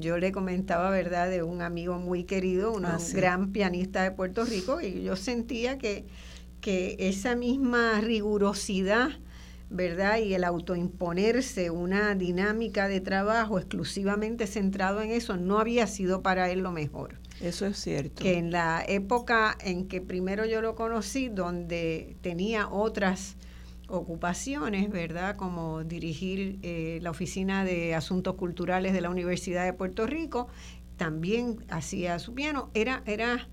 yo le comentaba, ¿verdad?, de un amigo muy querido, un ah, gran pianista de Puerto Rico, y yo sentía que, que esa misma rigurosidad ¿verdad? Y el autoimponerse una dinámica de trabajo exclusivamente centrado en eso no había sido para él lo mejor. Eso es cierto. Que en la época en que primero yo lo conocí, donde tenía otras ocupaciones, ¿verdad? Como dirigir eh, la Oficina de Asuntos Culturales de la Universidad de Puerto Rico, también hacía su piano, era, era,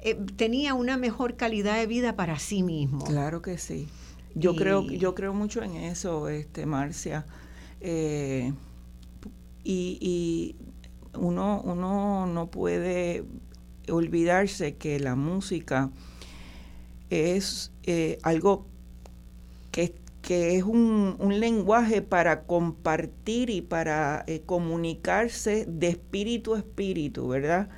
eh, tenía una mejor calidad de vida para sí mismo. Claro que sí. Yo creo, yo creo mucho en eso, este, Marcia. Eh, y, uno, uno no puede olvidarse que la música es algo que, es un, lenguaje para compartir y para eh, comunicarse de espíritu a espíritu, ¿verdad?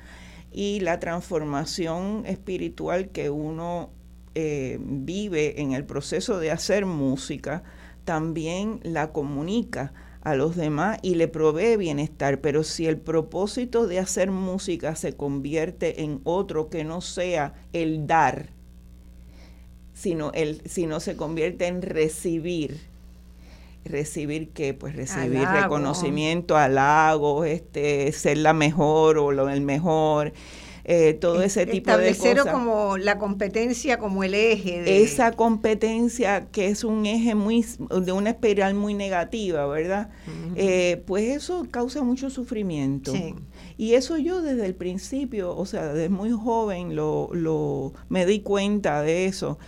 Y la transformación espiritual que uno eh, vive en el proceso de hacer música, también la comunica a los demás y le provee bienestar. Pero si el propósito de hacer música se convierte en otro que no sea el dar, sino, el, sino se convierte en recibir. ¿Recibir qué? Pues recibir reconocimiento, halagos, este, ser la mejor o lo, el mejor. Eh, todo ese tipo de cosas. como la competencia como el eje. De... Esa competencia que es un eje muy, de una espiral muy negativa, ¿verdad? Eh, pues eso causa mucho sufrimiento. Y eso yo desde el principio, o sea, desde muy joven lo, lo me di cuenta de eso.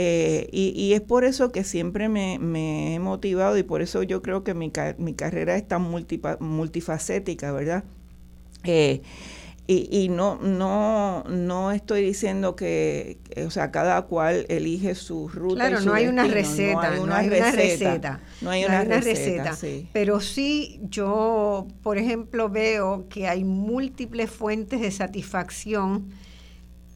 Eh, y, es por eso que siempre me, he motivado y por eso yo creo que mi, mi carrera es tan multifacética, ¿verdad? Eh, y, no, no, no estoy diciendo que, o sea, cada cual elige su ruta. Claro, no, hay una receta, no hay una, receta, no hay una, receta. Pero sí, yo, por ejemplo, veo que hay múltiples fuentes de satisfacción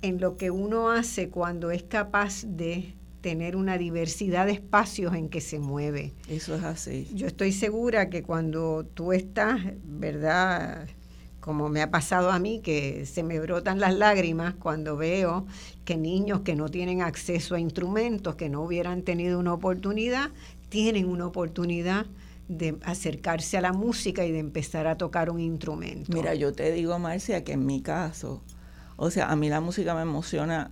en lo que uno hace cuando es capaz de tener una diversidad de espacios en que se mueve. Eso es así. Yo estoy segura que cuando tú estás, ¿verdad? Como me ha pasado a mí, que se me brotan las lágrimas cuando veo que niños que no tienen acceso a instrumentos, que no hubieran tenido una oportunidad, tienen una oportunidad de acercarse a la música y de empezar a tocar un instrumento. Mira, yo te digo, Marcia, que en mi caso, o sea, a mí la música me emociona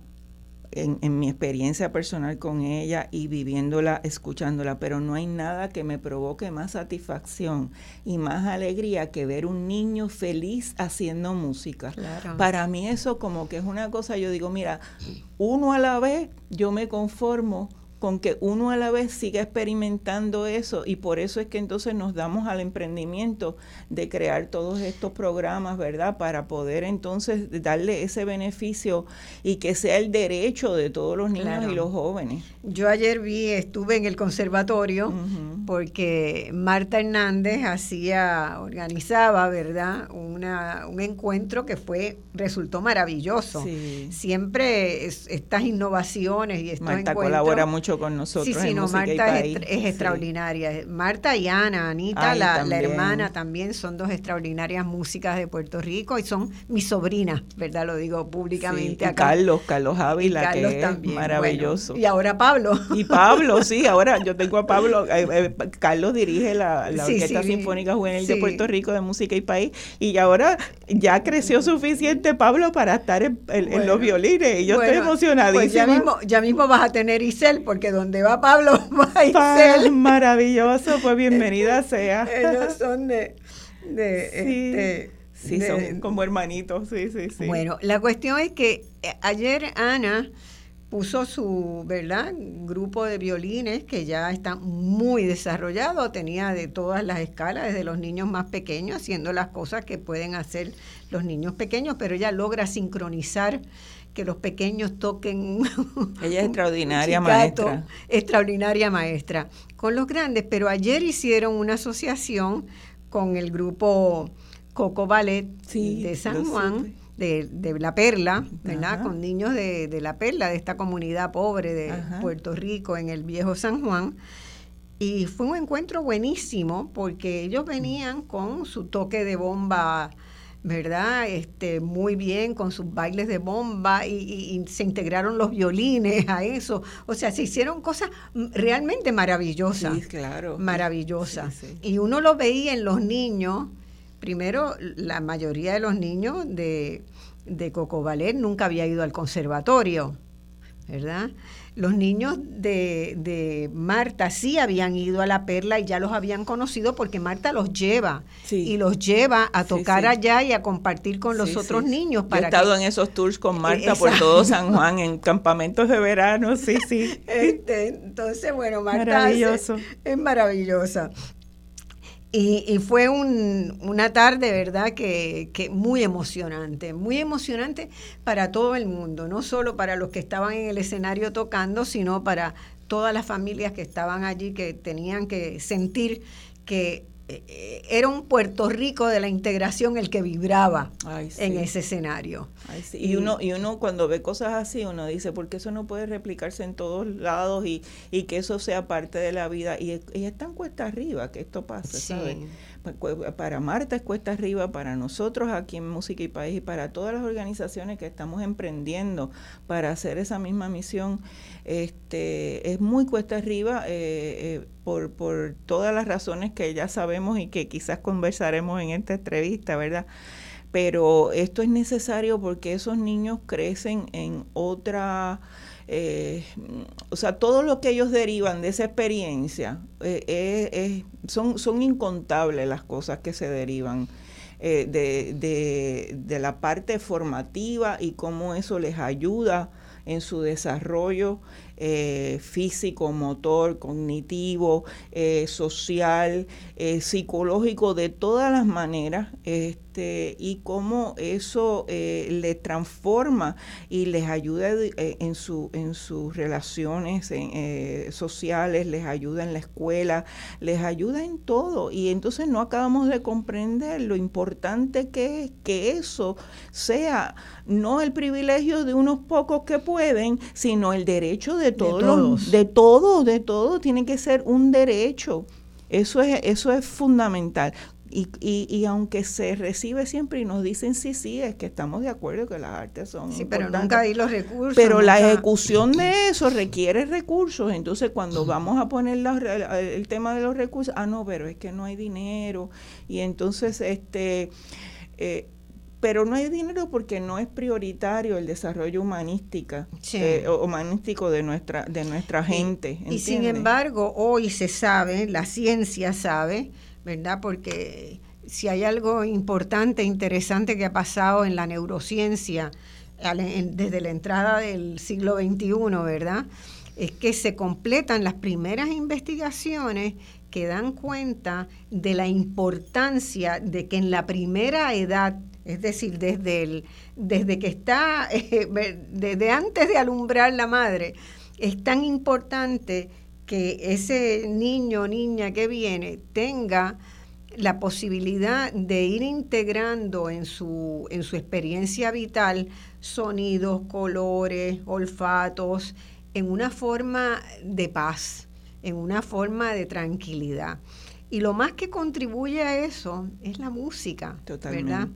en, en, mi experiencia personal con ella y viviéndola, escuchándola, pero no hay nada que me provoque más satisfacción y más alegría que ver un niño feliz haciendo música. Para mí eso como que es una cosa, yo digo, mira, uno a la vez yo me conformo con que uno a la vez siga experimentando eso y por eso es que entonces nos damos al emprendimiento de crear todos estos programas, ¿verdad? Para poder entonces darle ese beneficio y que sea el derecho de todos los niños y los jóvenes. Yo ayer vi, estuve en el conservatorio porque Marta Hernández hacía, organizaba, ¿verdad? Una, un encuentro que fue, resultó maravilloso. Siempre estas innovaciones y estos Marta colabora mucho con nosotros. Sí, sí, no, Marta es, extraordinaria. Marta y Ana, Anita, la, hermana también, son dos extraordinarias músicas de Puerto Rico y son mis sobrinas, ¿verdad? Lo digo públicamente acá. Carlos, Carlos Ávila, que también. maravilloso. y ahora Pablo. Y Pablo, sí, ahora yo tengo a Pablo. Eh, eh, Carlos dirige la, Orquesta Sinfónica Juvenil de Puerto Rico de Música y País y ahora ya creció suficiente Pablo para estar en, los violines y yo estoy emocionadísima. Pues ya mismo, ya mismo vas a tener Isel porque que donde va Pablo va Isel. Maravilloso, pues bienvenida sea. Ellos son de... de sí, este, son como hermanitos, sí, sí, sí. Bueno, la cuestión es que eh, ayer Ana puso su, ¿verdad? Grupo de violines que ya está muy desarrollado, tenía de todas las escalas, desde los niños más pequeños, haciendo las cosas que pueden hacer los niños pequeños, pero ella logra sincronizar que los pequeños toquen. Ella es extraordinaria maestra. Extraordinaria maestra. Con los grandes, pero ayer hicieron una asociación con el grupo Coco Ballet de San Juan. De, La Perla, ¿verdad? Con niños de, La Perla, de esta comunidad pobre de Puerto Rico en el viejo San Juan. Y fue un encuentro buenísimo porque ellos venían con su toque de bomba ¿verdad? Este, muy bien con sus bailes de bomba y, se integraron los violines a eso. O sea, se hicieron cosas realmente maravillosas. Sí, claro. Maravillosas. Y uno lo veía en los niños. Primero, la mayoría de los niños de, de Coco Ballet nunca había ido al conservatorio, ¿verdad? los niños de, de, Marta sí habían ido a la perla y ya los habían conocido porque Marta los lleva y los lleva a tocar allá y a compartir con los otros niños. Para he estado en esos tours con Marta por todo San Juan, en campamentos de verano, sí, sí. Este, entonces, bueno, Marta es maravillosa. Y, fue una tarde, ¿verdad?, que, muy emocionante, muy emocionante para todo el mundo, no solo para los que estaban en el escenario tocando, sino para todas las familias que estaban allí, que tenían que sentir que era un Puerto Rico de la integración el que vibraba en ese escenario. y, uno, y uno cuando ve cosas así, uno dice, ¿por qué eso no puede replicarse en todos lados y, y que eso sea parte de la vida? Y, y es tan cuesta arriba que esto pasa, ¿sabes? Para Marta es cuesta arriba, para nosotros aquí en Música y País y para todas las organizaciones que estamos emprendiendo para hacer esa misma misión, este, es muy cuesta arriba eh, eh, por, por todas las razones que ya sabemos y que quizás conversaremos en esta entrevista, ¿verdad? Pero esto es necesario porque esos niños crecen en otra eh, o sea, todo lo que ellos derivan de esa experiencia, eh, son, son incontables las cosas que se derivan. Eh, de, de, la parte formativa y cómo eso les ayuda en su desarrollo eh, físico, motor, cognitivo, eh, social, eh, psicológico, de todas las maneras, este, y cómo eso le transforma y les ayuda en, su, en sus relaciones sociales, les ayuda en la escuela, les ayuda en todo. Y entonces no acabamos de comprender lo importante que es que eso sea no el privilegio de unos pocos que pueden, sino el derecho de todos, de todo, de todo, tiene que ser un derecho. Eso es, eso es fundamental. Y, y, y, aunque se recibe siempre y nos dicen sí, sí, es que estamos de acuerdo que las artes son. Sí, pero nunca hay los recursos. Pero la ejecución de eso requiere recursos. Entonces, cuando vamos a poner el tema de los recursos, ah, no, pero es que no hay dinero. Y entonces, este. Eh, pero no hay dinero porque no es prioritario el desarrollo humanística, eh, humanístico de nuestra, de nuestra gente. Y, sin embargo, hoy se sabe, la ciencia sabe, ¿verdad? Porque si hay algo importante, interesante que ha pasado en la neurociencia desde la entrada del siglo XXI, ¿verdad? Es que se completan las primeras investigaciones que dan cuenta de la importancia de que en la primera edad es decir, desde, el, desde que está, desde antes de alumbrar la madre, es tan importante que ese niño o niña que viene tenga la posibilidad de ir integrando en su, en su experiencia vital sonidos, colores, olfatos, en una forma de paz, en una forma de tranquilidad. Y lo más que contribuye a eso es la música, ¿verdad?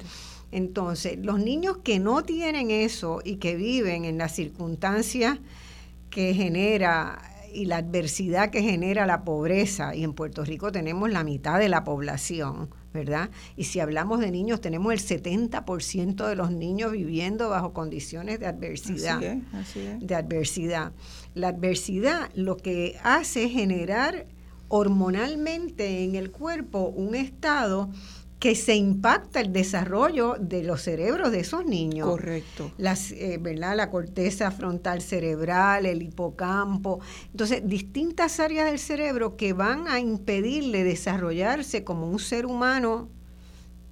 Entonces, los niños que no tienen eso y que viven en las circunstancias que genera y la adversidad que genera la pobreza, y en Puerto Rico tenemos la mitad de la población, ¿verdad? Y si hablamos de niños, tenemos el 70% de los niños viviendo bajo condiciones de adversidad. De adversidad. La adversidad lo que hace es generar hormonalmente en el cuerpo un estado que se impacta el desarrollo de los cerebros de esos niños. Correcto. Las, eh, ¿verdad? La corteza frontal cerebral, el hipocampo. Entonces, distintas áreas del cerebro que van a impedirle desarrollarse como un ser humano,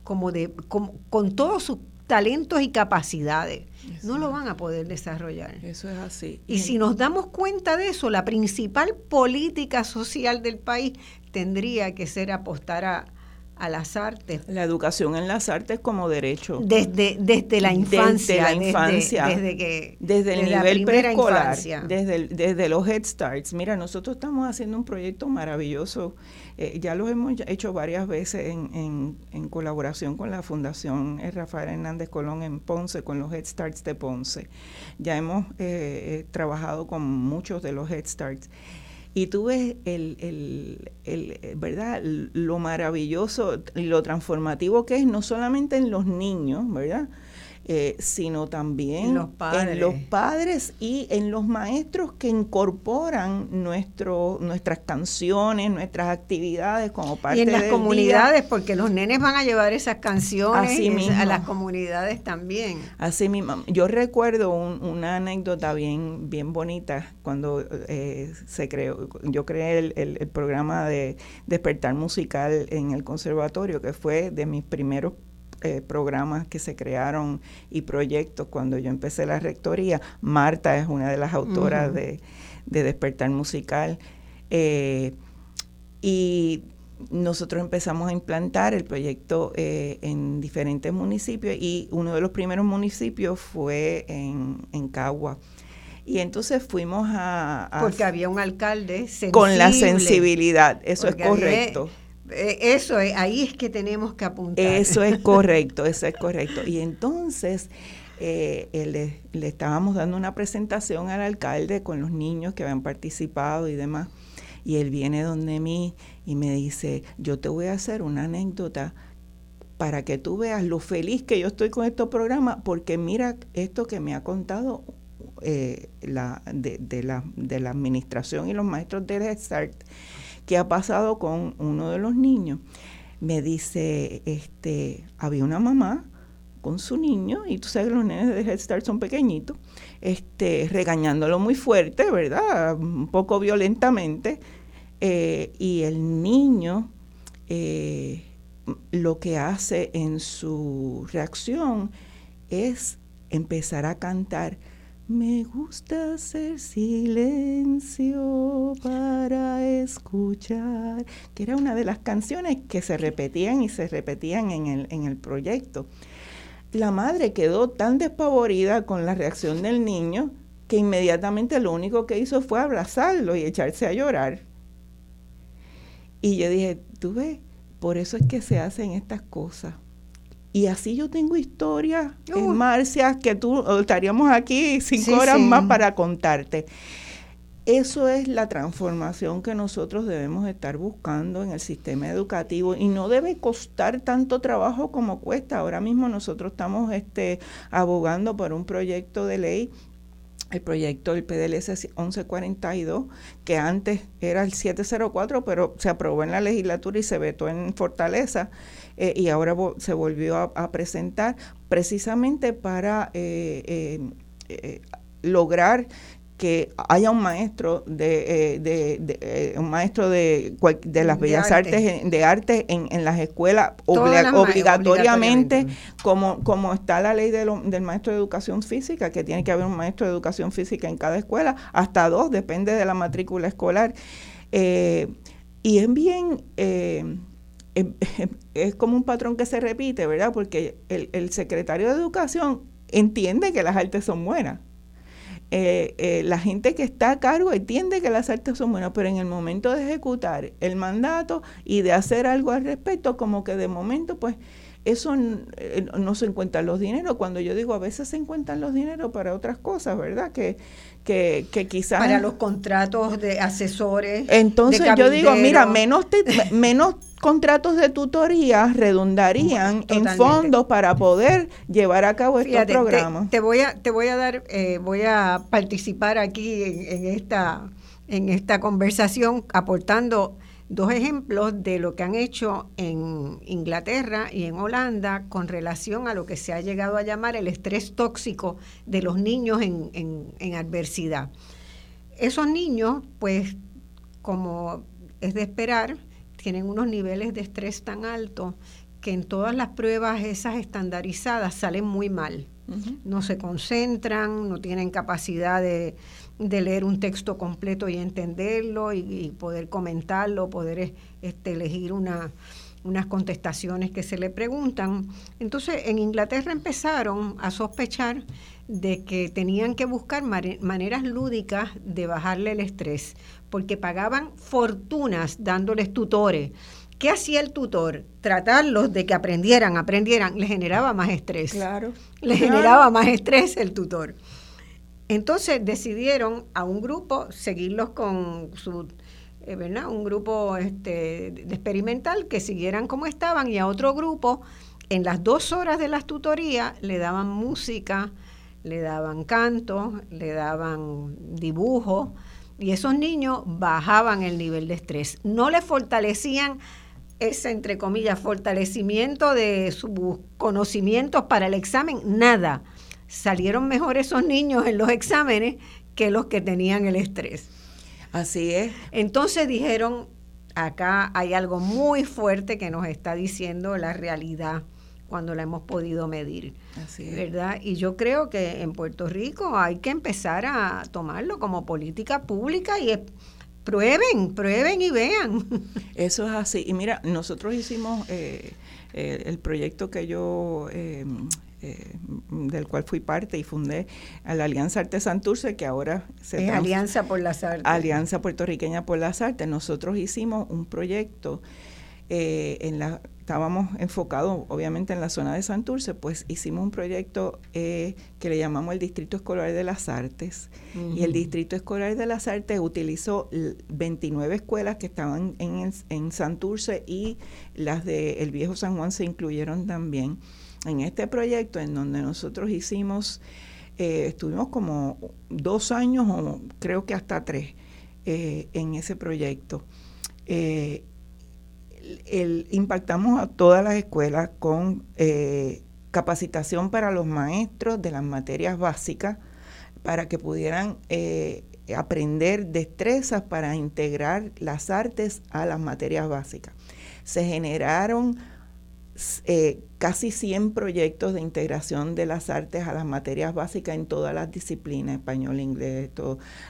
como de, con todos sus talentos y capacidades. No lo van a poder desarrollar. Eso es así. Y si nos damos cuenta de eso, la principal política social del país tendría que ser apostar a a las artes. La educación en las artes como derecho. Desde, desde la infancia. Desde la infancia. Desde, que, desde el nivel preescolar. Desde, desde los Head Starts. Mira, nosotros estamos haciendo un proyecto maravilloso. Eh, ya lo hemos hecho varias veces en, en, colaboración con la Fundación Rafael Hernández Colón en Ponce, con los Head Starts de Ponce. Ya hemos eh, trabajado con muchos de los Head Starts y tú ves el, el, el, ¿verdad? lo maravilloso y lo transformativo que es no solamente en los niños, ¿verdad? Eh, sino también en los, padres. y en los maestros que incorporan nuestro, nuestras canciones, nuestras actividades como parte de Y en las comunidades, porque los nenes van a llevar esas canciones a las comunidades también. Así mismo. Yo recuerdo una anécdota bien, bien bonita cuando eh, se creó, yo creé el, el programa de despertar musical en el conservatorio, que fue de mis primeros eh, programas que se crearon y proyectos cuando yo empecé la rectoría. Marta es una de las autoras de, Despertar Musical. Eh, y nosotros empezamos a implantar el proyecto eh, en diferentes municipios y uno de los primeros municipios fue en, en Cagua. Y entonces fuimos a... Porque había un alcalde sensible. Con la sensibilidad, eso es correcto. Eso es, ahí es que tenemos que apuntar. Eso es correcto, eso es correcto. Y entonces eh, le, le, estábamos dando una presentación al alcalde con los niños que habían participado y demás. Y él viene donde mí y me dice, yo te voy a hacer una anécdota para que tú veas lo feliz que yo estoy con estos programas, porque mira esto que me ha contado eh, la, de, de, la, de la administración y los maestros de Start ¿Qué ha pasado con uno de los niños? Me dice, este, había una mamá con su niño, y tú sabes que los nenes de Head Start son pequeñitos, este, regañándolo muy fuerte, ¿verdad? Un poco violentamente, eh, y el niño eh, lo que hace en su reacción es empezar a cantar me gusta hacer silencio para escuchar, que era una de las canciones que se repetían y se repetían en el, en el proyecto. La madre quedó tan despavorida con la reacción del niño que inmediatamente lo único que hizo fue abrazarlo y echarse a llorar. Y yo dije, tú ves, por eso es que se hacen estas cosas y así yo tengo historias en Marcia que tú estaríamos aquí cinco horas más para contarte. Eso es la transformación que nosotros debemos estar buscando en el sistema educativo y no debe costar tanto trabajo como cuesta. Ahora mismo nosotros estamos este, abogando por un proyecto de ley el proyecto del PDLS 1142, que antes era el 704, pero se aprobó en la legislatura y se vetó en Fortaleza, eh, y ahora se volvió a, presentar precisamente para eh, eh, lograr que haya un maestro de, de, un maestro de, de las bellas artes de arte en, en las escuelas obligatoriamente, como como está la ley de del maestro de educación física que tiene que haber un maestro de educación física en cada escuela hasta dos depende de la matrícula escolar y es bien es como un patrón que se repite, ¿verdad? Porque el, secretario de Educación entiende que las artes son buenas. Eh, eh, la gente que está a cargo entiende que las artes son buenas, pero en el momento de ejecutar el mandato y de hacer algo al respecto, como que de momento, pues eso eh, no se encuentran los dineros. Cuando yo digo a veces se encuentran los dineros para otras cosas, ¿verdad? Que, que, que quizás... Para los contratos de asesores. Entonces yo digo, mira, menos, menos contratos de tutoría redundarían en fondos para poder llevar a cabo estos programas. Te, voy a te voy a dar eh, voy a participar aquí en, esta en esta conversación aportando dos ejemplos de lo que han hecho en Inglaterra y en Holanda con relación a lo que se ha llegado a llamar el estrés tóxico de los niños en, en adversidad. Esos niños, pues, como es de esperar, tienen unos niveles de estrés tan altos que en todas las pruebas esas estandarizadas salen muy mal. No se concentran, no tienen capacidad de, leer un texto completo y entenderlo y, poder comentarlo, poder este, elegir una, unas contestaciones que se le preguntan. Entonces, en Inglaterra empezaron a sospechar de que tenían que buscar maneras lúdicas de bajarle el estrés, porque pagaban fortunas dándoles tutores. ¿Qué hacía el tutor? Tratarlos de que aprendieran, aprendieran, le generaba más estrés. Claro. Le generaba más estrés el tutor. Entonces decidieron a un grupo seguirlos con su eh, ¿verdad? Un grupo este, de experimental que siguieran como estaban y a otro grupo en las dos horas de las tutorías le daban música, le daban canto, le daban dibujo y esos niños bajaban el nivel de estrés. No les fortalecían ese, entre comillas, fortalecimiento de sus conocimientos para el examen, nada. Salieron mejor esos niños en los exámenes que los que tenían el estrés. Así es. Entonces dijeron, acá hay algo muy fuerte que nos está diciendo la realidad cuando la hemos podido medir. Así es. ¿Verdad? Y yo creo que en Puerto Rico hay que empezar a tomarlo como política pública y prueben, prueben y vean. Eso es así. Y mira, nosotros hicimos eh, eh, el proyecto que yo eh, eh, del cual fui parte y fundé a la Alianza Arte Santurce, que ahora se es Alianza por las Artes. Alianza Puertorriqueña por las Artes. Nosotros hicimos un proyecto eh, en la estábamos enfocados obviamente en la zona de Santurce, pues hicimos un proyecto eh, que le llamamos el Distrito Escolar de las Artes. Y el Distrito Escolar de las Artes utilizó 29 escuelas que estaban en, en Santurce y las del el Viejo San Juan se incluyeron también en este proyecto en donde nosotros hicimos, eh, estuvimos como dos años o creo que hasta tres eh, en ese proyecto. Eh, impactamos a todas las escuelas con capacitación para los maestros de las materias básicas para que pudieran aprender destrezas para integrar las artes a las materias básicas. Se generaron eh, casi 100 proyectos de integración de las artes a las materias básicas en todas las disciplinas, español, inglés,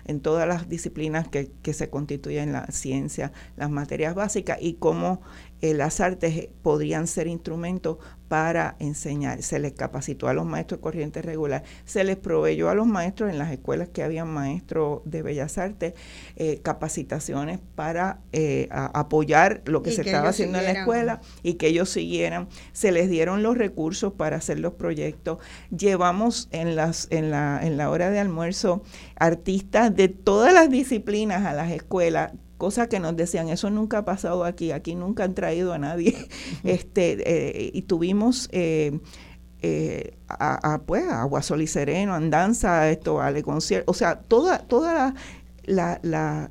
en todas las disciplinas que, que se constituyen la ciencia, las materias básicas y cómo eh, las artes podrían ser instrumentos para enseñar. Se les capacitó a los maestros corriente regular, se les proveyó a los maestros en las escuelas que habían maestros de bellas artes eh, capacitaciones para eh, apoyar lo que se estaba haciendo en la escuela y que ellos siguieran. Se les dieron los recursos para hacer los proyectos. Llevamos en, las, en, la, en la hora de almuerzo artistas de todas las disciplinas a las escuelas cosa que nos decían, eso nunca ha pasado aquí, aquí nunca han traído a nadie. este eh, Y tuvimos eh, eh, a, pues, Agua Sol y Sereno, Andanza, esto, Ale Concierto, o sea, toda, toda la, la,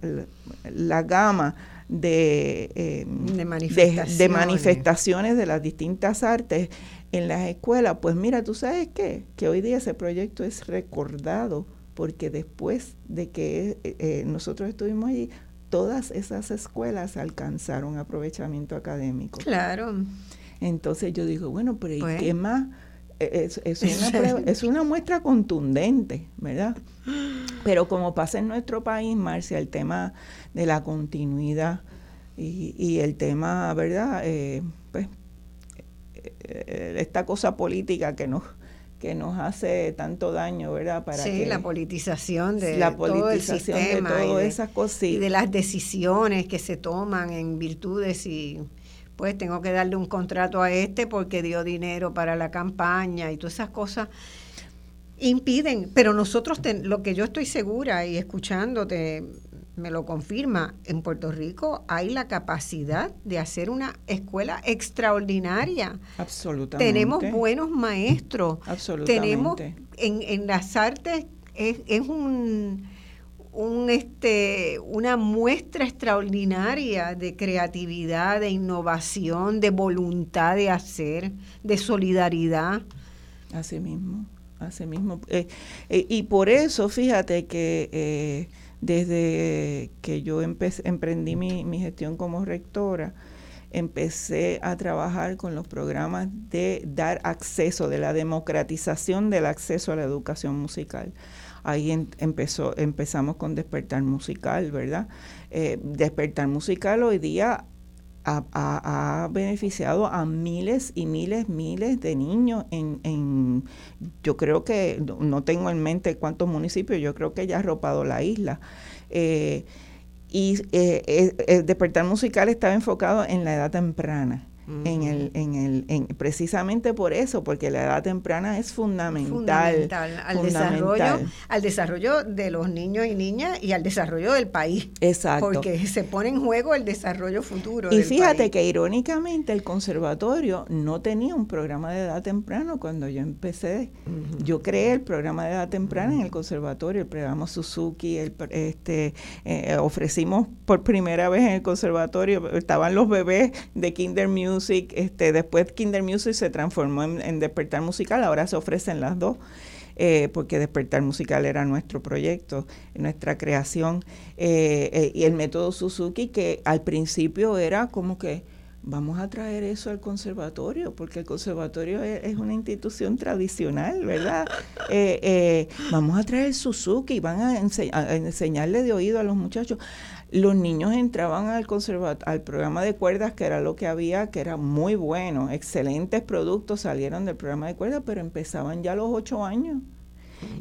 la, gama de, de, manifestaciones. De, manifestaciones de las distintas artes en las escuelas, pues mira, tú sabes qué, que hoy día ese proyecto es recordado porque después de que nosotros estuvimos allí, todas esas escuelas alcanzaron aprovechamiento académico. Claro. Entonces yo digo, bueno, pero ¿y pues. qué más? E, es, una es, una muestra contundente, ¿verdad? Pero como pasa en nuestro país, Marcia, el tema de la continuidad y, el tema, ¿verdad? Eh, pues, eh, esta cosa política que nos que nos hace tanto daño, ¿verdad? Para sí, la politización de todo el sistema de todas esas cosas y de las decisiones que se toman en virtudes y pues tengo que darle un contrato a este porque dio dinero para la campaña y todas esas cosas impiden, pero nosotros lo que yo estoy segura y escuchándote me lo confirma, en Puerto Rico hay la capacidad de hacer una escuela extraordinaria. Absolutamente. Tenemos buenos maestros. Absolutamente. Tenemos en, en las artes es, es un, un este una muestra extraordinaria de creatividad, de innovación, de voluntad de hacer, de solidaridad. Así mismo, así mismo. Eh, eh, y por eso, fíjate que eh, desde que yo emprendí mi, gestión como rectora, empecé a trabajar con los programas de dar acceso, de la democratización del acceso a la educación musical. Ahí empezó, empezamos con Despertar Musical, ¿verdad? Eh, Despertar Musical hoy día ha, beneficiado a miles y miles, miles de niños en, en, yo creo que, no tengo en mente cuántos municipios, yo creo que ya ha arropado la isla. Eh, y eh, el despertar musical estaba enfocado en la edad temprana en el, en el, en, precisamente por eso, porque la edad temprana es fundamental. al, Desarrollo, al desarrollo de los niños y niñas y al desarrollo del país. Exacto. Porque se pone en juego el desarrollo futuro. Y fíjate que irónicamente el conservatorio no tenía un programa de edad temprana cuando yo empecé. Yo creé el programa de edad temprana en el conservatorio, el programa Suzuki, el, este, eh, ofrecimos por primera vez en el conservatorio, estaban los bebés de Kinder Music este, después Kinder Music se transformó en, Despertar Musical, ahora se ofrecen las dos. Eh, porque Despertar Musical era nuestro proyecto, nuestra creación, eh, eh, y el método Suzuki, que al principio era como que vamos a traer eso al conservatorio, porque el conservatorio es, una institución tradicional, ¿verdad? vamos a traer Suzuki, van a, a enseñarle de oído a los muchachos los niños entraban al al programa de cuerdas, que era lo que había, que era muy bueno, excelentes productos salieron del programa de cuerdas, pero empezaban ya a los ocho años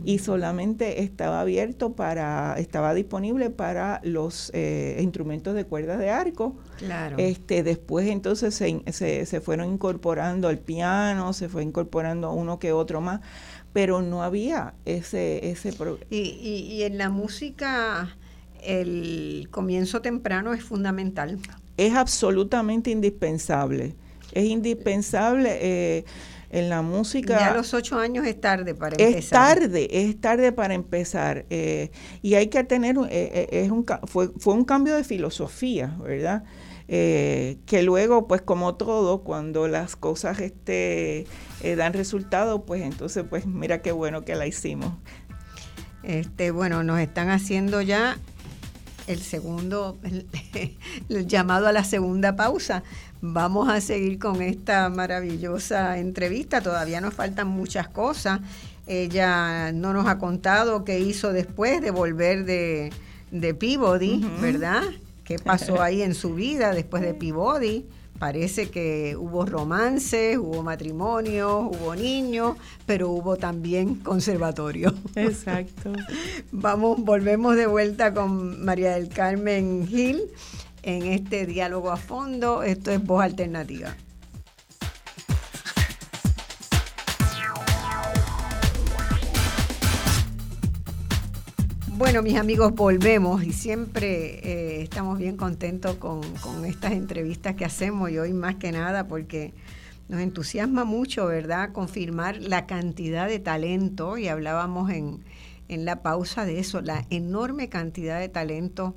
y solamente estaba abierto para, estaba disponible para los eh, instrumentos de cuerdas de arco. Claro. Este, después entonces se, se, se fueron incorporando el piano, se fue incorporando uno que otro más, pero no había ese, ese y, y, y en la música el comienzo temprano es fundamental. Es absolutamente indispensable. Es indispensable eh, en la música. Ya a los ocho años es tarde para empezar. Es tarde, es tarde para empezar. Eh, y hay que tener, eh, es un, fue, fue un cambio de filosofía, ¿verdad? que luego, pues como todo, cuando las cosas este, dan resultado, pues entonces, pues mira qué bueno que la hicimos. Este, bueno, nos están haciendo ya el segundo, el, llamado a la segunda pausa. Vamos a seguir con esta maravillosa entrevista. Todavía nos faltan muchas cosas. Ella no nos ha contado qué hizo después de volver de, de Peabody, ¿verdad? ¿Qué pasó ahí en su vida después de Peabody? Parece que hubo romances, hubo matrimonios, hubo niños, pero hubo también conservatorio. Exacto. Vamos, volvemos de vuelta con María del Carmen Gil en este diálogo a fondo. Esto es Voz Alternativa. Bueno, mis amigos, volvemos y siempre eh, estamos bien contentos con, estas entrevistas que hacemos y hoy más que nada porque nos entusiasma mucho, ¿verdad? Confirmar la cantidad de talento y hablábamos en, la pausa de eso, la enorme cantidad de talento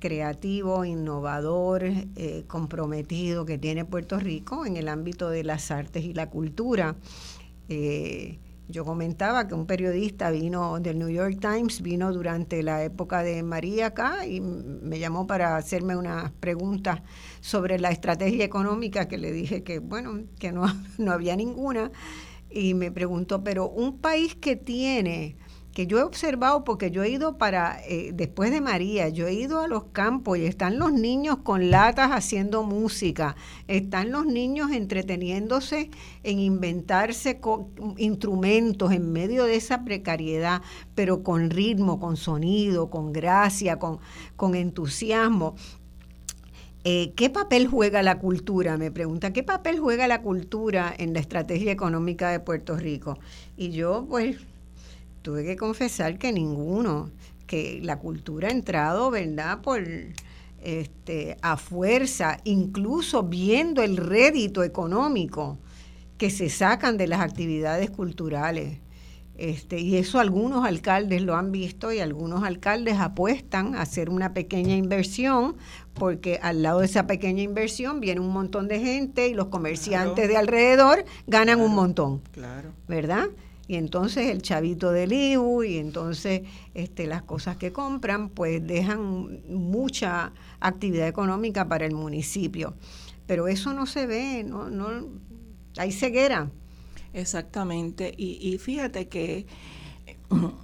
creativo, innovador, eh, comprometido que tiene Puerto Rico en el ámbito de las artes y la cultura. Eh, yo comentaba que un periodista vino del New York Times, vino durante la época de María acá y me llamó para hacerme unas preguntas sobre la estrategia económica que le dije que, bueno, que no, no había ninguna. Y me preguntó, pero un país que tiene que yo he observado porque yo he ido para, eh, después de María, yo he ido a los campos y están los niños con latas haciendo música, están los niños entreteniéndose en inventarse instrumentos en medio de esa precariedad, pero con ritmo, con sonido, con gracia, con, con entusiasmo. Eh, ¿Qué papel juega la cultura? Me pregunta, ¿qué papel juega la cultura en la estrategia económica de Puerto Rico? Y yo, pues, tuve que confesar que ninguno, que la cultura ha entrado, ¿verdad? Por este, a fuerza, incluso viendo el rédito económico que se sacan de las actividades culturales. Este, y eso algunos alcaldes lo han visto y algunos alcaldes apuestan a hacer una pequeña inversión porque al lado de esa pequeña inversión viene un montón de gente y los comerciantes de alrededor ganan un montón. Claro. ¿Verdad? Y entonces el chavito del IBU y entonces este, las cosas que compran pues dejan mucha actividad económica para el municipio. Pero eso no se ve, no, no hay ceguera. Exactamente, y, fíjate que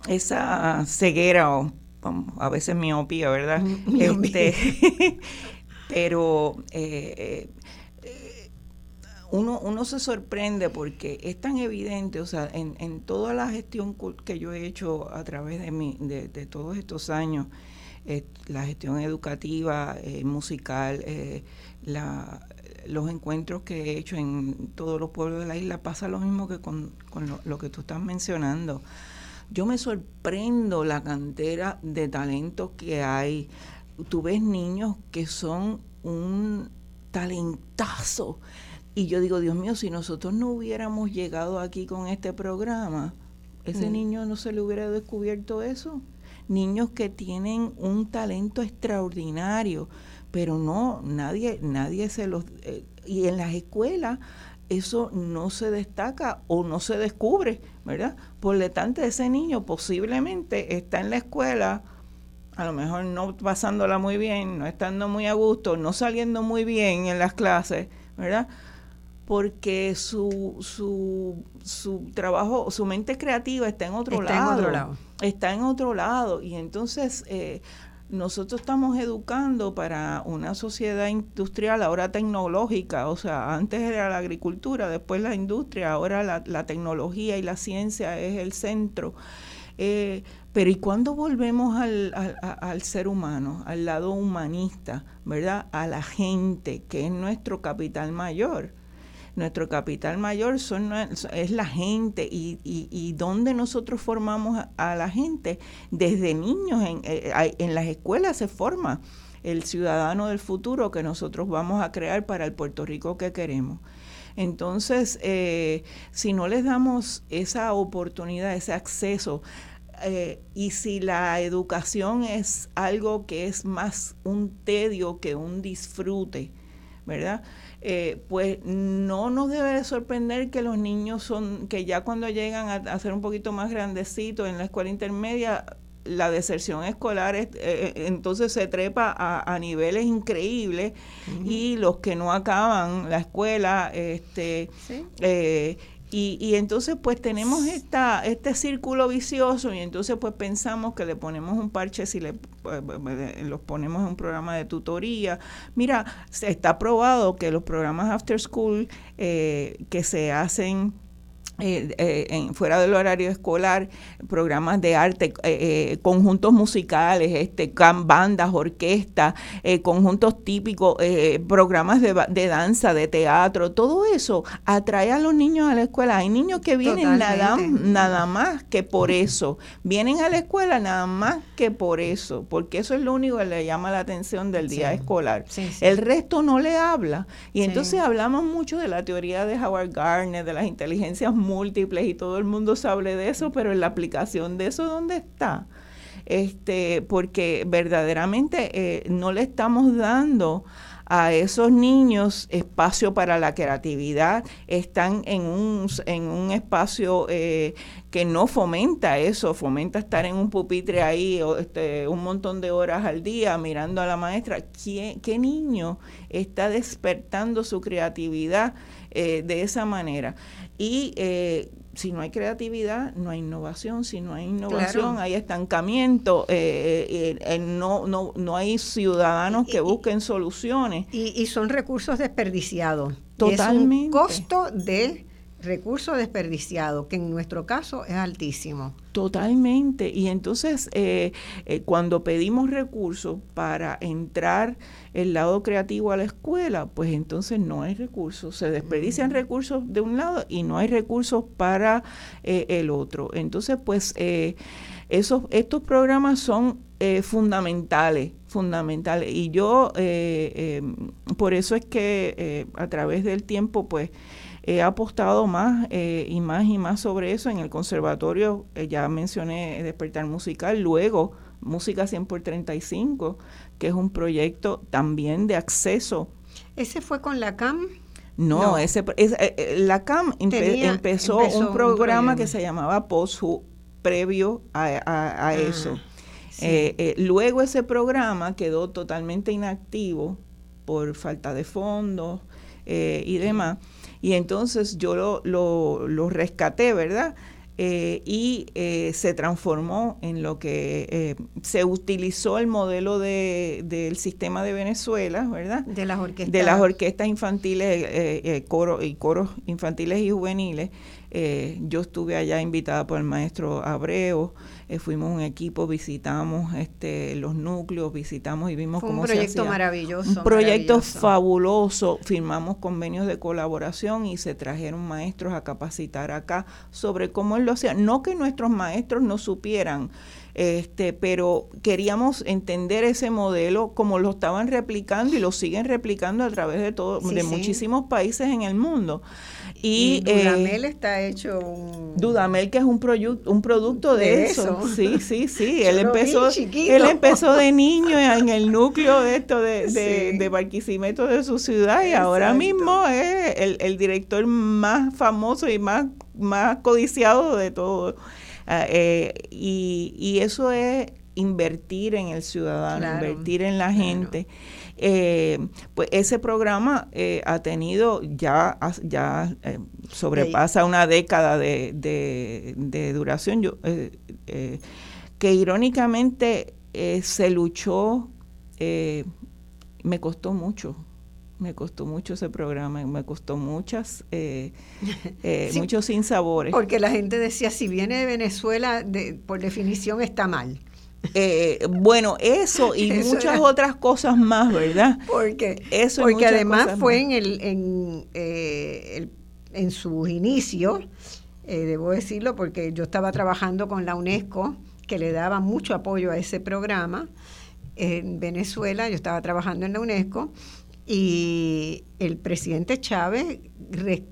esa ceguera o a veces miopía, ¿verdad? este, Pero uno, uno se sorprende porque es tan evidente, o sea, en, en toda la gestión que yo he hecho a través de, mi, de, todos estos años, eh, la gestión educativa, eh, musical, eh, la, los encuentros que he hecho en todos los pueblos de la isla, pasa lo mismo que con, lo, lo, que tú estás mencionando. Yo me sorprendo la cantera de talentos que hay. Tú ves niños que son un talentazo y yo digo, Dios mío, si nosotros no hubiéramos llegado aquí con este programa, ese mm. niño no se le hubiera descubierto eso. Niños que tienen un talento extraordinario, pero no, nadie, nadie se los... Eh, y en las escuelas eso no se destaca o no se descubre, ¿verdad? Por lo tanto, ese niño posiblemente está en la escuela, a lo mejor no pasándola muy bien, no estando muy a gusto, no saliendo muy bien en las clases, ¿verdad? Porque su, su, su trabajo, su mente creativa está en otro está lado. En otro lado. Está en otro lado. Y entonces eh, nosotros estamos educando para una sociedad industrial, ahora tecnológica. O sea, antes era la agricultura, después la industria, ahora la, la tecnología y la ciencia es el centro. Eh, pero ¿y cuándo volvemos al, al, al, ser humano, al lado humanista, ¿verdad? A la gente, que es nuestro capital mayor nuestro capital mayor son, es la gente y, y, donde nosotros formamos a, la gente. Desde niños en, eh, en las escuelas se forma el ciudadano del futuro que nosotros vamos a crear para el Puerto Rico que queremos. Entonces, eh, si no les damos esa oportunidad, ese acceso, eh, y si la educación es algo que es más un tedio que un disfrute, ¿verdad? Eh, pues no nos debe de sorprender que los niños son, que ya cuando llegan a, ser un poquito más grandecitos en la escuela intermedia, la deserción escolar es, eh, entonces se trepa a, niveles increíbles y los que no acaban la escuela este eh, y, y, entonces pues tenemos esta, este círculo vicioso y entonces pues pensamos que le ponemos un parche si le pues, los ponemos en un programa de tutoría. Mira, está probado que los programas after school eh, que se hacen eh, eh, en, fuera del horario escolar, programas de arte, eh, conjuntos musicales, este, bandas, orquestas, conjuntos típicos, programas de, de, danza, de teatro, todo eso atrae a los niños a la escuela. Hay niños que vienen nada, nada más que por eso, vienen a la escuela nada más que por eso, porque eso es lo único que le llama la atención del día escolar. El resto no le habla. Y entonces hablamos mucho de la teoría de Howard Gardner, de las inteligencias múltiples y todo el mundo sabe de eso, pero en la aplicación de eso, ¿dónde está? Este, porque verdaderamente eh, no le estamos dando a esos niños espacio para la creatividad, están en un, en un espacio eh, que no fomenta eso, fomenta estar en un pupitre ahí este, un montón de horas al día mirando a la maestra. ¿Qué, qué niño está despertando su creatividad eh, de esa manera? Y eh, si no hay creatividad, no hay innovación. Si no hay innovación, hay estancamiento. Eh, eh, no, no, no hay ciudadanos que busquen soluciones. Y, son recursos desperdiciados. Totalmente. es un costo de recurso desperdiciado, que en nuestro caso es altísimo. Totalmente. Y entonces, eh, eh, cuando pedimos recursos para entrar el lado creativo a la escuela, pues entonces no hay recursos. Se desperdician recursos de un lado y no hay recursos para eh, el otro. Entonces, pues, esos, estos programas son fundamentales, fundamentales. Y yo, por eso es que a través del tiempo, pues, he apostado más eh, y más y más sobre eso. En el conservatorio eh, ya mencioné Despertar Musical, luego Música 100 por 35, que es un proyecto también de acceso. ¿Ese fue con la CAM? No, Ese, eh, la CAM empezó, un programa que se llamaba POSU previo a, ah, eso. luego ese programa quedó totalmente inactivo por falta de fondos y demás. Y entonces yo lo, lo, rescaté, ¿verdad? eh, y eh, se transformó en lo que eh, se utilizó el modelo de, del sistema de Venezuela, ¿verdad? De las orquestas. De las orquestas infantiles coro, y coros infantiles y juveniles. yo estuve allá invitada por el maestro Abreu, fuimos un equipo, visitamos este, los núcleos, visitamos y vimos cómo se Un proyecto maravilloso. Un proyecto fabuloso, firmamos convenios de colaboración y se trajeron maestros a capacitar acá sobre cómo lo hacía. No que nuestros maestros no supieran, este, pero queríamos entender ese modelo como lo estaban replicando y lo siguen replicando a través de todo, de muchísimos países en el mundo. Y, Dudamel eh, está hecho un... Dudamel que es un, un producto de, eso. Sí, sí, sí. él empezó, él empezó de niño en el núcleo de esto de, de, Barquisimeto de su ciudad y ahora mismo es el, el director más famoso y más más codiciado de todo. Ah, eh, y, y, eso es invertir en el ciudadano, invertir en la gente. Eh, pues ese programa eh, ha tenido ya, ya sobrepasa una década de, de, duración. Yo, que irónicamente se luchó, me costó mucho me costó mucho ese programa, me costó muchas, eh, eh, muchos sinsabores. Porque la gente decía, si viene de Venezuela, por definición está mal. Eh, bueno, eso y muchas otras cosas más, ¿verdad? Porque, eso porque además fue en, el, en, el, en sus inicios, debo decirlo, porque yo estaba trabajando con la UNESCO, que le daba mucho apoyo a ese programa en Venezuela, yo estaba trabajando en la UNESCO, y el presidente Chávez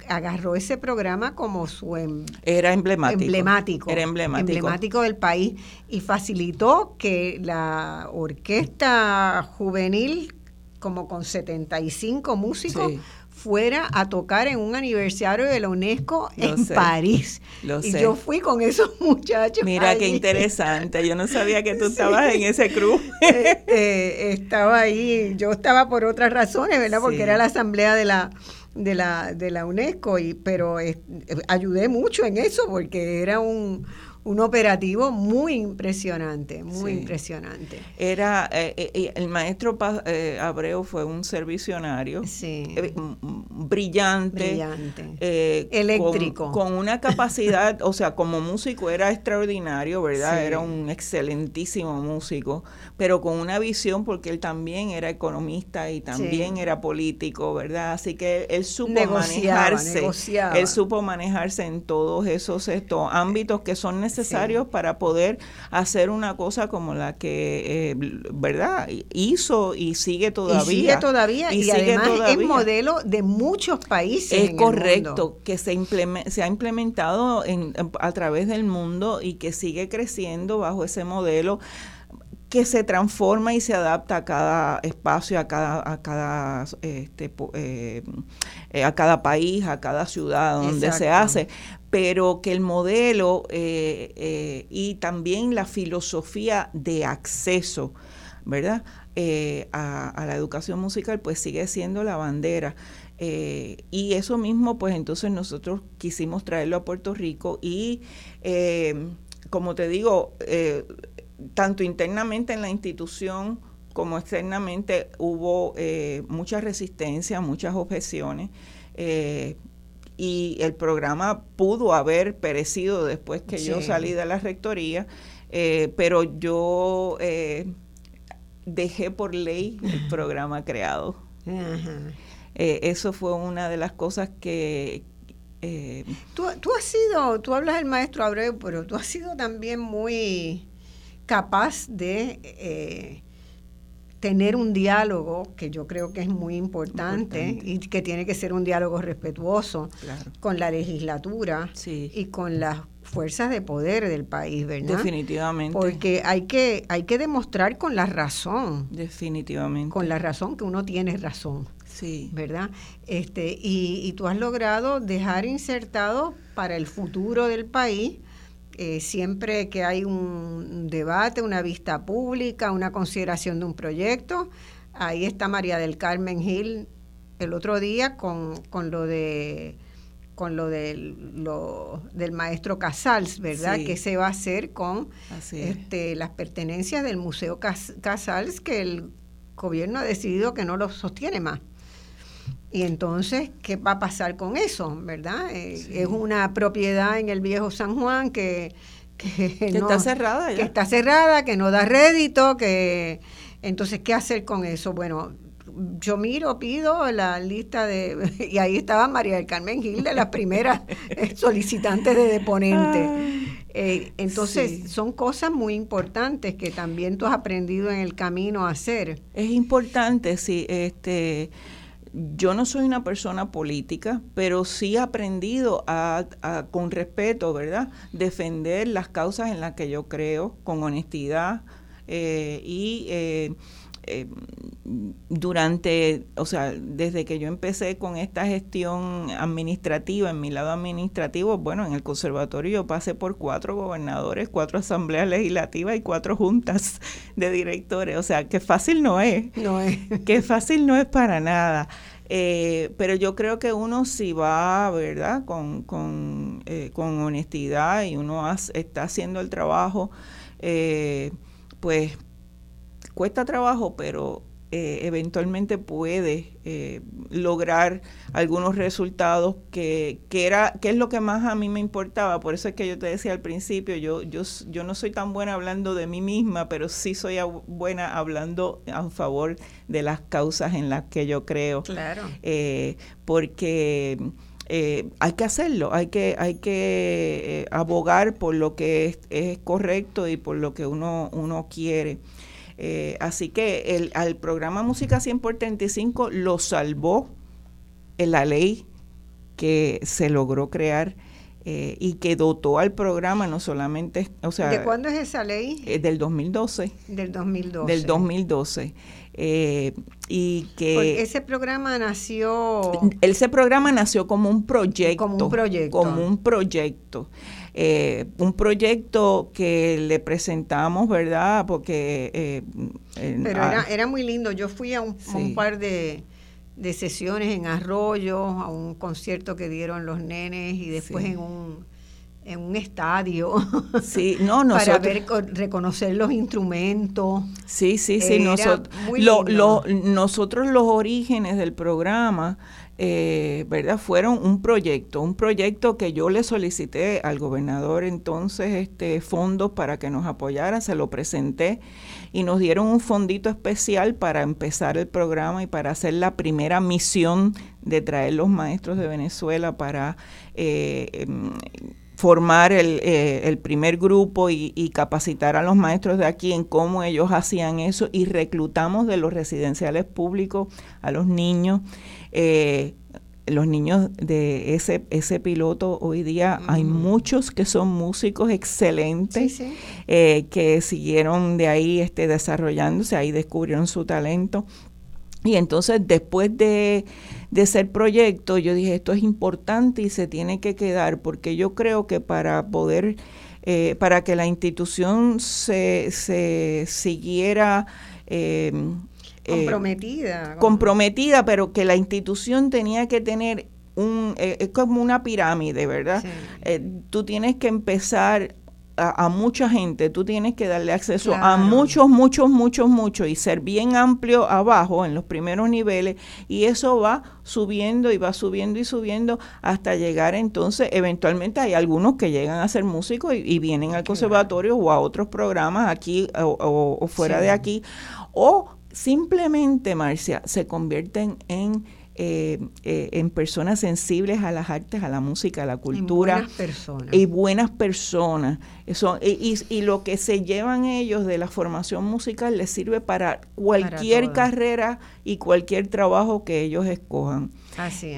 agarró ese programa como su em, era emblemático, emblemático, era emblemático. emblemático del país y facilitó que la orquesta juvenil como con 75 músicos fuera a tocar en un aniversario de la UNESCO en París. y yo fui con esos muchachos. Mira qué interesante. Yo no sabía que tú estabas en ese club. Este, estaba ahí. Yo estaba por otras razones, ¿verdad? Porque era la asamblea de la de la de la UNESCO y pero eh, ayudé mucho en eso porque era un un operativo muy impresionante, muy impresionante. Era, eh, eh, el maestro Abreu fue un servicionario brillante, eléctrico. Con, una capacidad, o sea, como músico era extraordinario, ¿verdad? Era un excelentísimo músico, pero con una visión porque él también era economista y también era político, ¿verdad? Así que él supo manejarse, él supo manejarse en todos esos estos ámbitos que son necesarios necesarios para poder hacer una cosa como la que, eh, ¿verdad? Hizo y sigue todavía. Y sigue todavía y, además es modelo de muchos países. Es correcto, que se, se ha implementado en, a través del mundo y que sigue creciendo bajo ese modelo que se transforma y se adapta a cada espacio, a cada, a cada, este, eh, eh, a cada país, a cada ciudad donde se hace pero que el modelo eh, y también la filosofía de acceso, ¿verdad? a, la educación musical, pues sigue siendo la bandera. y eso mismo, pues entonces nosotros quisimos traerlo a Puerto Rico y, como te digo, tanto internamente en la institución como externamente hubo eh, mucha resistencia, muchas objeciones. Eh, y el programa pudo haber perecido después que yo salí de la rectoría, eh, pero yo dejé por ley el programa creado. eso fue una de las cosas que, tú, tú, has sido, tú hablas del maestro Abreu, pero tú has sido también muy capaz de eh, tener un diálogo que yo creo que es muy importante, y que tiene que ser un diálogo respetuoso con la legislatura y con las fuerzas de poder del país, ¿verdad? Definitivamente. Porque hay que, hay que demostrar con la razón. Definitivamente. Con la razón que uno tiene razón. Sí. ¿Verdad? Este, y, y tú has logrado dejar insertado para el futuro del país eh, siempre que hay un debate, una vista pública, una consideración de un proyecto, ahí está María del Carmen Gil el otro día con, lo de con lo del, lo, del maestro Casals, ¿verdad? Que se va a hacer con este, las pertenencias del Museo Casals que el gobierno ha decidido que no lo sostiene más. Y entonces, ¿qué va a pasar con eso, verdad? Eh, es una propiedad en el viejo San Juan que, que, está cerrada Que está cerrada, que no da rédito, que... Entonces, ¿qué hacer con eso? Bueno, yo miro, pido la lista de, y ahí estaba María del Carmen Gil, de las primeras solicitantes de deponente. Eh, entonces, son cosas muy importantes que también tú has aprendido en el camino a hacer. Es importante, sí. Este, yo no soy una persona política, pero sí he aprendido a, con respeto, ¿verdad?, defender las causas en las que yo creo, con honestidad eh, y eh, eh, durante, o sea, desde que yo empecé con esta gestión administrativa, en mi lado administrativo, bueno, en el conservatorio yo pasé por cuatro gobernadores, cuatro asambleas legislativas y cuatro juntas de directores, o sea, que fácil no es. No es. Que fácil no es para nada. Eh, pero yo creo que uno si va, ¿verdad? Con, con, eh, con honestidad y uno está haciendo el trabajo, pues cuesta trabajo, pero eh, eventualmente puede eh, lograr algunos resultados que, que, era que es lo que más a mí me importaba. Por eso es que yo te decía al principio yo yo yo no soy tan buena hablando de mí misma pero sí soy buena hablando a favor de las causas en las que yo creo. Claro. Eh, porque hay que hacerlo, hay que, hay que abogar por lo que es, es, correcto y por lo que uno, uno quiere. Eh, así que el, al programa Música 100 por 35 lo salvó en la ley que se logró crear eh, y que dotó al programa no solamente, o sea... ¿De cuándo es esa ley? Eh, del 2012. Del 2012. Del 2012. y que... ese programa nació... Ese programa nació como un proyecto. Como un proyecto. Como un proyecto. Eh, un proyecto que le presentamos, ¿verdad? Porque... Eh, Pero era, era, muy lindo. Yo fui a un, par de, sesiones en Arroyo, a un concierto que dieron los nenes y después en un en un estadio. Sí no para ver reconocer los instrumentos. Sí sí sí nosotros nosotros los orígenes del programa eh, ¿verdad? Fueron un proyecto, un proyecto que yo le solicité al gobernador entonces este fondos para que nos apoyara, se lo presenté y nos dieron un fondito especial para empezar el programa y para hacer la primera misión de traer los maestros de Venezuela para eh, em, formar el, eh, el, primer grupo y, y, capacitar a los maestros de aquí en cómo ellos hacían eso y reclutamos de los residenciales públicos a los niños. Eh, los niños de ese, ese piloto hoy día hay mm. muchos que son músicos excelentes eh, que siguieron de ahí este, desarrollándose, ahí descubrieron su talento. Y entonces después de, de ser proyecto, yo dije, esto es importante y se tiene que quedar, porque yo creo que para poder, eh, para que la institución se, se siguiera eh, eh, comprometida. comprometida, pero que la institución tenía que tener un, eh, es como una pirámide, ¿verdad? Eh, tú tienes que empezar a, mucha gente, tú tienes que darle acceso a muchos, muchos, muchos, muchos y ser bien amplio abajo en los primeros niveles y eso va subiendo y va subiendo y subiendo hasta llegar entonces, eventualmente hay algunos que llegan a ser músicos y, vienen al conservatorio o a otros programas aquí o, fuera de aquí o simplemente, Marcia, se convierten en, eh, eh, en personas sensibles a las artes, a la música, a la cultura. Y buenas personas. Y buenas personas. Eso, y, y, lo que se llevan ellos de la formación musical les sirve para cualquier carrera y cualquier trabajo que ellos escojan.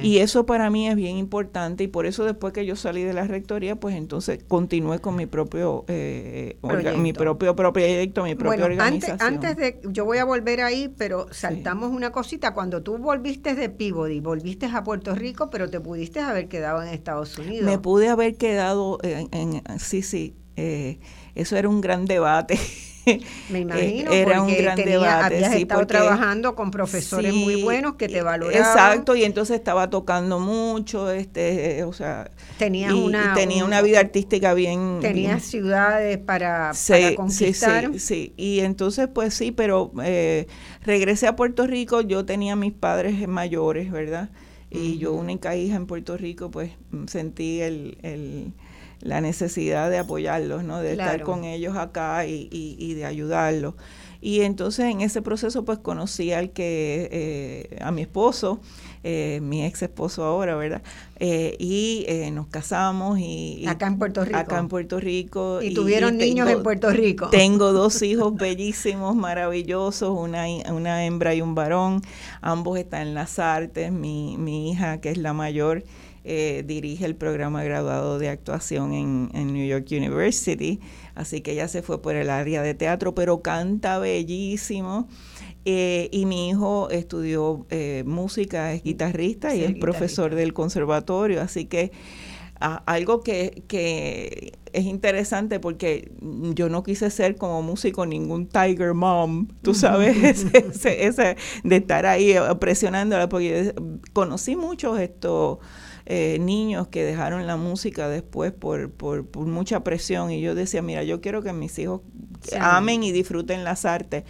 Y eso para mí es bien importante y por eso después que yo salí de la rectoría, pues entonces continué con mi propio eh, mi propio proyecto, mi propia organización. Antes, antes, de, yo voy a volver ahí, pero saltamos una cosita. Cuando tú volviste de Peabody, volviste a Puerto Rico, pero te pudiste haber quedado en Estados Unidos. Me pude haber quedado en, sí, sí. Eh, eso era un gran debate. Me imagino, era un gran tenía, debate. Habías sí, estado porque- trabajando con profesores muy buenos que te valoraban. Exacto, y entonces estaba tocando mucho, este, eh, o sea, Tenías y- una, y tenía un- una vida artística bien... Tenías bien- ciudades para, Sí, para conquistar. sí, sí. Y entonces, pues sí, pero eh, regresé a Puerto Rico, yo tenía mis padres mayores, ¿verdad? Y yo, única hija en Puerto Rico, pues sentí el, el- la necesidad de apoyarlos, ¿no? De estar con ellos acá y, y- y de ayudarlos. Y entonces en ese proceso pues conocí al que, eh, a mi esposo, eh, mi ex esposo ahora, ¿verdad? Eh, y eh, nos casamos y... y- Acá en Puerto Rico. Acá en Puerto Rico. y tuvieron niños tengo- en Puerto Rico. tengo dos hijos bellísimos, maravillosos, una, una hembra y un varón. Ambos están en las artes. Mi, mi hija, que es la mayor, eh, dirige el programa graduado de actuación en, en New York University. Así que ella se fue por el área de teatro, pero canta bellísimo. Eh, y mi hijo estudió eh, música, es guitarrista y es guitarrista. profesor del conservatorio. Así que a- algo que, que es interesante porque yo no quise ser como músico ningún Tiger Mom, tú sabes, ese, ese- ese de estar ahí eh, presionándola, porque conocí muchos estos eh, niños que dejaron la música después por, por, por mucha presión y yo decía, mira, yo quiero que mis hijos Sí. amen y disfruten las artes.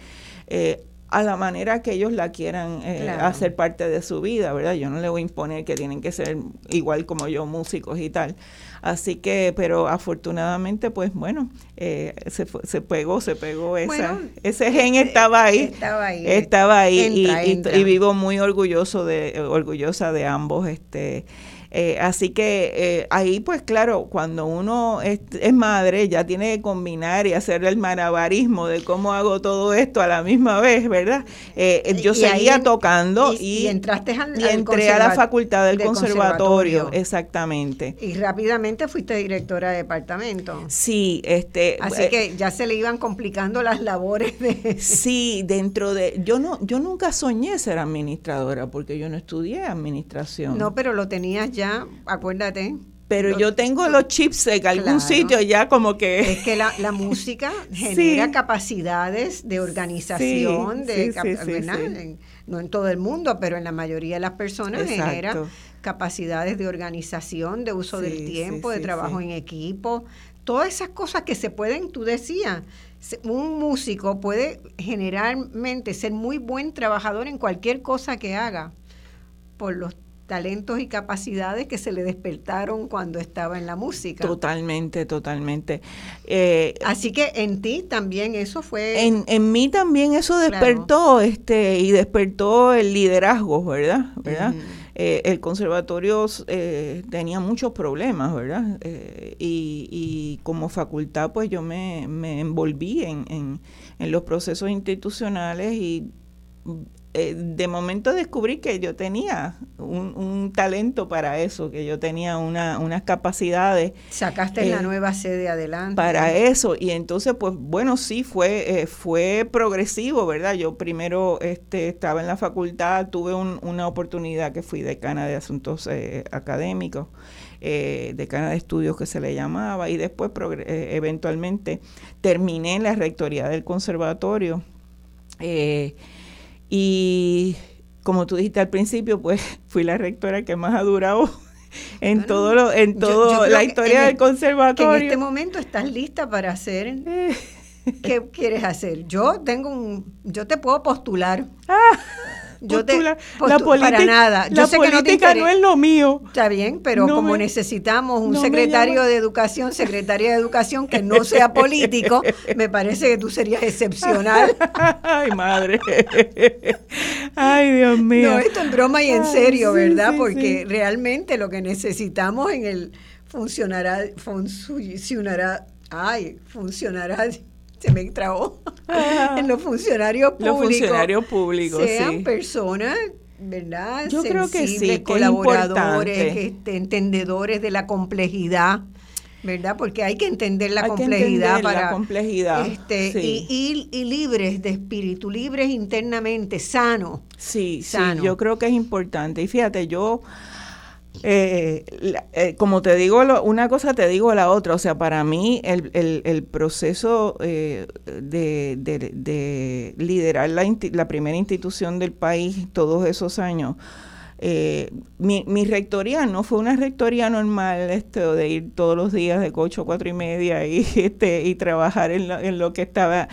eh, a la manera que ellos la quieran eh, Claro. hacer parte de su vida, ¿verdad? Yo no le voy a imponer que tienen que ser igual como yo, músicos y tal. Así que, pero afortunadamente, pues bueno, eh, se, se pegó, se pegó esa, Bueno, ese gen eh, estaba ahí. estaba ahí. Estaba ahí y- Entra, y, entra. y vivo muy orgulloso de, orgullosa de ambos, este, eh, así que eh, ahí, pues claro, cuando uno es, es madre, ya tiene que combinar y hacer el malabarismo de cómo hago todo esto a la misma vez, ¿verdad? Eh, eh, yo Y seguía tocando y- y, y entraste al- y al entré a la facultad del, del conservatorio, conservatorio. exactamente. Y rápidamente fuiste directora de departamento. Sí, este, Así eh, que ya se le iban complicando las labores de... Sí, dentro de yo no yo nunca soñé ser administradora porque yo no estudié administración. No, pero lo tenías ya, acuérdate. pero yo tengo los chips en algún Claro. sitio ya como que Es que la, la música genera Sí. capacidades de organización, Sí, de, sí, no en todo el mundo, pero en la mayoría de las personas genera capacidades de organización, de uso del tiempo, de trabajo en equipo, todas esas cosas que se pueden, tú decías, un músico puede generalmente ser muy buen trabajador en cualquier cosa que haga por los talentos y capacidades que se le despertaron cuando estaba en la música. totalmente, totalmente. Eh, Así que en ti también eso fue... en, en mí también eso despertó, este, y despertó el liderazgo, ¿verdad? ¿verdad? Eh, el conservatorio eh, tenía muchos problemas, ¿verdad? Y, y como facultad, pues yo me, me envolví en, en, en los procesos institucionales y eh, de momento descubrí que yo tenía un, un talento para eso, que yo tenía una, unas capacidades Sacaste la eh, nueva sede adelante. para eso y entonces pues bueno sí fue eh, fue progresivo verdad yo primero este estaba en la facultad tuve un- una oportunidad que fui decana de asuntos académicos eh, decana de estudios que se le llamaba y después eh, eventualmente terminé en la rectoría del conservatorio eh, y como tú dijiste al principio pues fui la rectora que más ha durado en Bueno, todo lo, en todo yo la historia del el- conservatorio Que en este momento estás lista para hacer... Eh, ¿Qué quieres hacer? Yo tengo un... Yo te puedo postular. Yo te- la política, para nada. Yo la sé que no te política no, es lo mío. Está bien, pero No como me- necesitamos un no secretario de educación, secretaria de educación que no sea político, me parece que tú serías excepcional. Ay, madre. Ay, Dios mío. No, esto en broma y en Ay, serio, sí, ¿verdad? sí, Porque sí. realmente lo que necesitamos en el funcionará, funcionará, ay, funcionará, se me trabó, Ah. en los funcionarios Los públicos. funcionarios públicos, sean sí. personas, ¿verdad? Yo creo que sí, que colaboradores, que este, entendedores de la complejidad. ¿Verdad? Porque hay que entender la Hay que complejidad entender la para complejidad, este, sí. y, y- y libres de espíritu, libres internamente, sanos. Sí, Sano. sí, yo creo que es importante. Y fíjate, yo Eh, eh, como te digo una cosa, te digo la otra. O sea, para mí el, el, proceso eh, de, de, liderar la, la, primera institución del país todos esos años, mi, mi, rectoría no fue una rectoría normal este, de ir todos los días de 8 a 4 y media y, este, y trabajar en lo, en lo que estaba.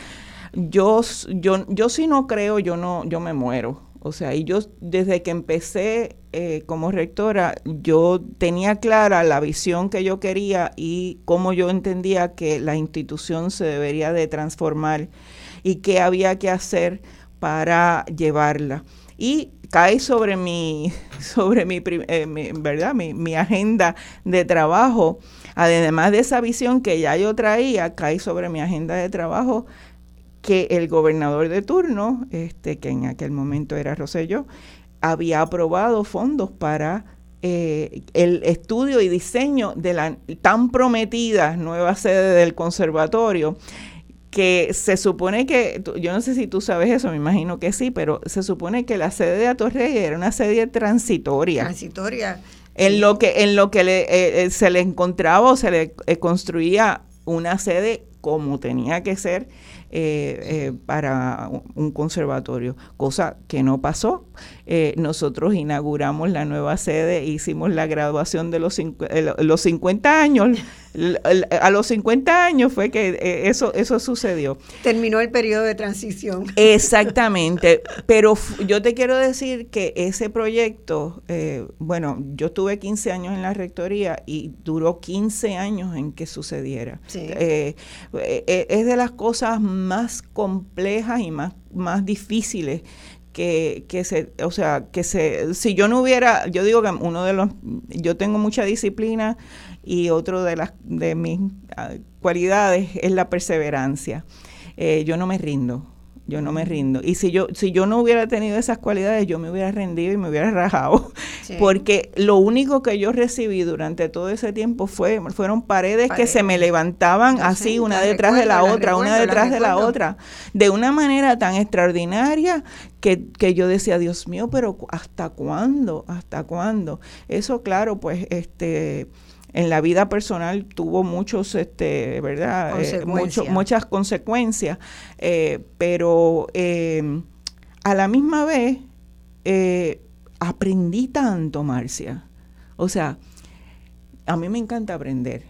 Yo, yo, yo si no creo, yo no, yo me muero. O sea, y yo desde que empecé eh, como rectora, yo tenía clara la visión que yo quería y cómo yo entendía que la institución se debería de transformar y qué había que hacer para llevarla. Y cae sobre mi, sobre mi, eh, ¿verdad? Mi, agenda de trabajo, además de esa visión que ya yo traía, cae sobre mi agenda de trabajo que el gobernador de turno, este, que en aquel momento era Rosello, había aprobado fondos para eh, el estudio y diseño de la tan prometida nueva sede del conservatorio que se supone que, yo no sé si tú sabes eso, me imagino que sí, pero se supone que la sede de Atorrey era una sede transitoria. Transitoria. En lo que, en lo que eh, eh, se le encontraba o se le construía una sede como tenía que ser eh, eh, para un conservatorio, cosa que no pasó. Eh, nosotros inauguramos la nueva sede, hicimos la graduación de los, los 50 años. a los 50 años fue que eso, eso sucedió. Terminó el periodo de transición. Exactamente, pero yo te quiero decir que ese proyecto, bueno, yo tuve 15 años en la rectoría y duró 15 años en que sucediera. es de las cosas más complejas y más, más difíciles que, que, se, o sea, que se, si yo no hubiera, yo digo que uno de los, yo tengo mucha disciplina y otro de las, de mis ah, cualidades es la perseverancia. Eh, yo no me rindo yo no me rindo. Y si yo, si yo no hubiera tenido esas cualidades, yo me hubiera rendido y me hubiera rajado. Porque lo único que yo recibí durante todo ese tiempo fue, fueron paredes, que se me levantaban así, una detrás de la, otra, una detrás de la otra, de una manera tan extraordinaria que, que yo decía, Dios mío, pero ¿hasta cuándo? ¿Hasta cuándo? Eso, claro, pues, este en la vida personal tuvo muchos, este, ¿verdad? Eh, muchas consecuencias, eh, pero em, a la misma vez eh, aprendí tanto, Marcia. O sea, a mí me encanta aprender.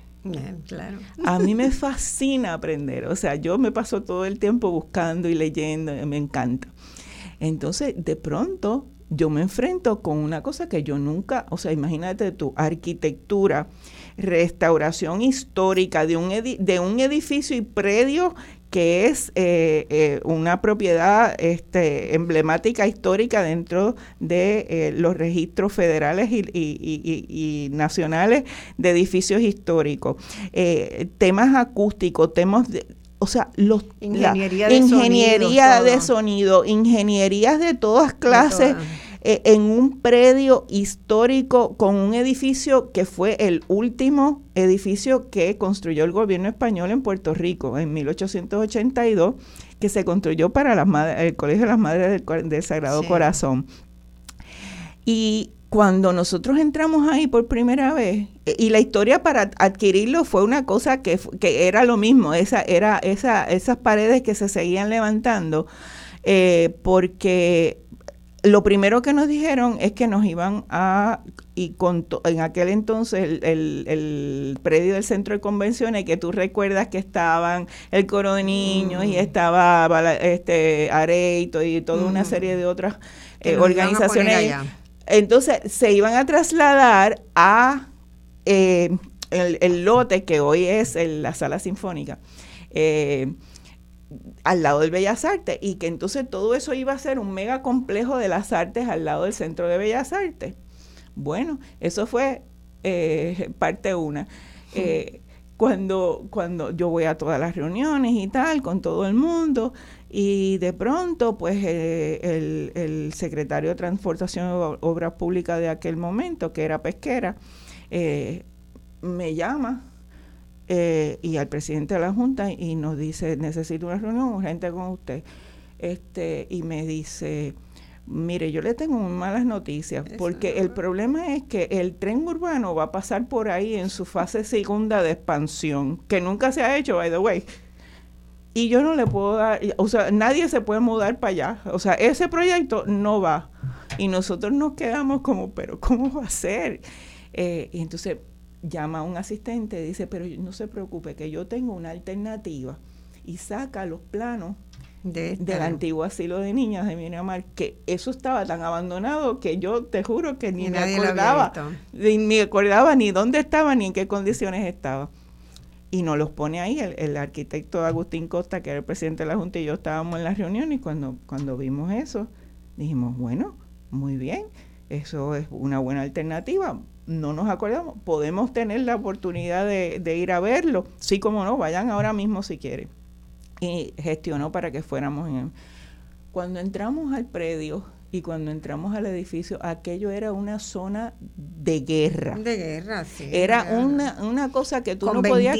Claro. A mí me fascina aprender. O sea, yo me paso todo el tiempo buscando y leyendo, me encanta. Entonces, de pronto, yo me enfrento con una cosa que yo nunca, o sea, imagínate tu arquitectura, restauración histórica de un, de un edificio y predio que es eh, eh, una propiedad este, emblemática histórica dentro de eh, los registros federales y, nacionales de edificios históricos. temas acústicos, temas de, o sea, los, ingeniería, de, ingeniería de sonido, ingenierías de todas clases. Eh, en un predio histórico con un edificio que fue el último edificio que construyó el gobierno español en Puerto Rico en 1882, que se construyó para las madres, el Colegio de las Madres del, Sagrado Corazón. Y cuando nosotros entramos ahí por primera vez, e, y la historia para adquirirlo fue una cosa que, que era lo mismo, esa, era esa, esas paredes que se seguían levantando, eh, porque lo primero que nos dijeron es que nos iban a, y con en aquel entonces el, predio del centro de convenciones, que tú recuerdas que estaban el coro de niños y mm. estaba este Areito y toda una mm. serie de otras eh, organizaciones. Entonces se iban a trasladar a eh, el, lote que hoy es la sala sinfónica. Eh, al lado del Bellas Artes y que entonces todo eso iba a ser un mega complejo de las artes al lado del Centro de Bellas Artes. Bueno, eso fue eh, parte una. Eh, cuando, cuando yo voy a todas las reuniones y tal, con todo el mundo, y de pronto, pues eh, el, el, secretario de Transportación y Obras Públicas de aquel momento, que era pesquera, me llama eh, y al presidente de la Junta y nos dice, necesito una reunión urgente con usted. Este, y me dice, Mire, yo le tengo malas noticias, porque el problema es que el tren urbano va a pasar por ahí en su fase segunda de expansión, que nunca se ha hecho, by the way. Y yo no le puedo dar, o sea, nadie se puede mudar para allá. O sea, ese proyecto no va. Y nosotros nos quedamos como, pero ¿cómo va a ser? Eh, y entonces llama a un asistente y dice, pero no se preocupe, que yo tengo una alternativa. Y saca los planos de del antiguo asilo de niñas de Miramar, que eso estaba tan abandonado que yo te juro que ni me acordaba, ni me acordaba ni dónde estaba ni en qué condiciones estaba. Y nos los pone ahí el, el, arquitecto Agustín Costa, que era el presidente de la Junta, y yo estábamos en la reunión y cuando, cuando vimos eso, dijimos, bueno, muy bien, eso es una buena alternativa. No nos acordamos, podemos tener la oportunidad de, de ir a verlo. Sí, como no, vayan ahora mismo si quieren y gestionó para que fuéramos en Cuando entramos al predio y cuando entramos al edificio, aquello era una zona de guerra. De guerra, sí. Era Una, una cosa que tú no podías...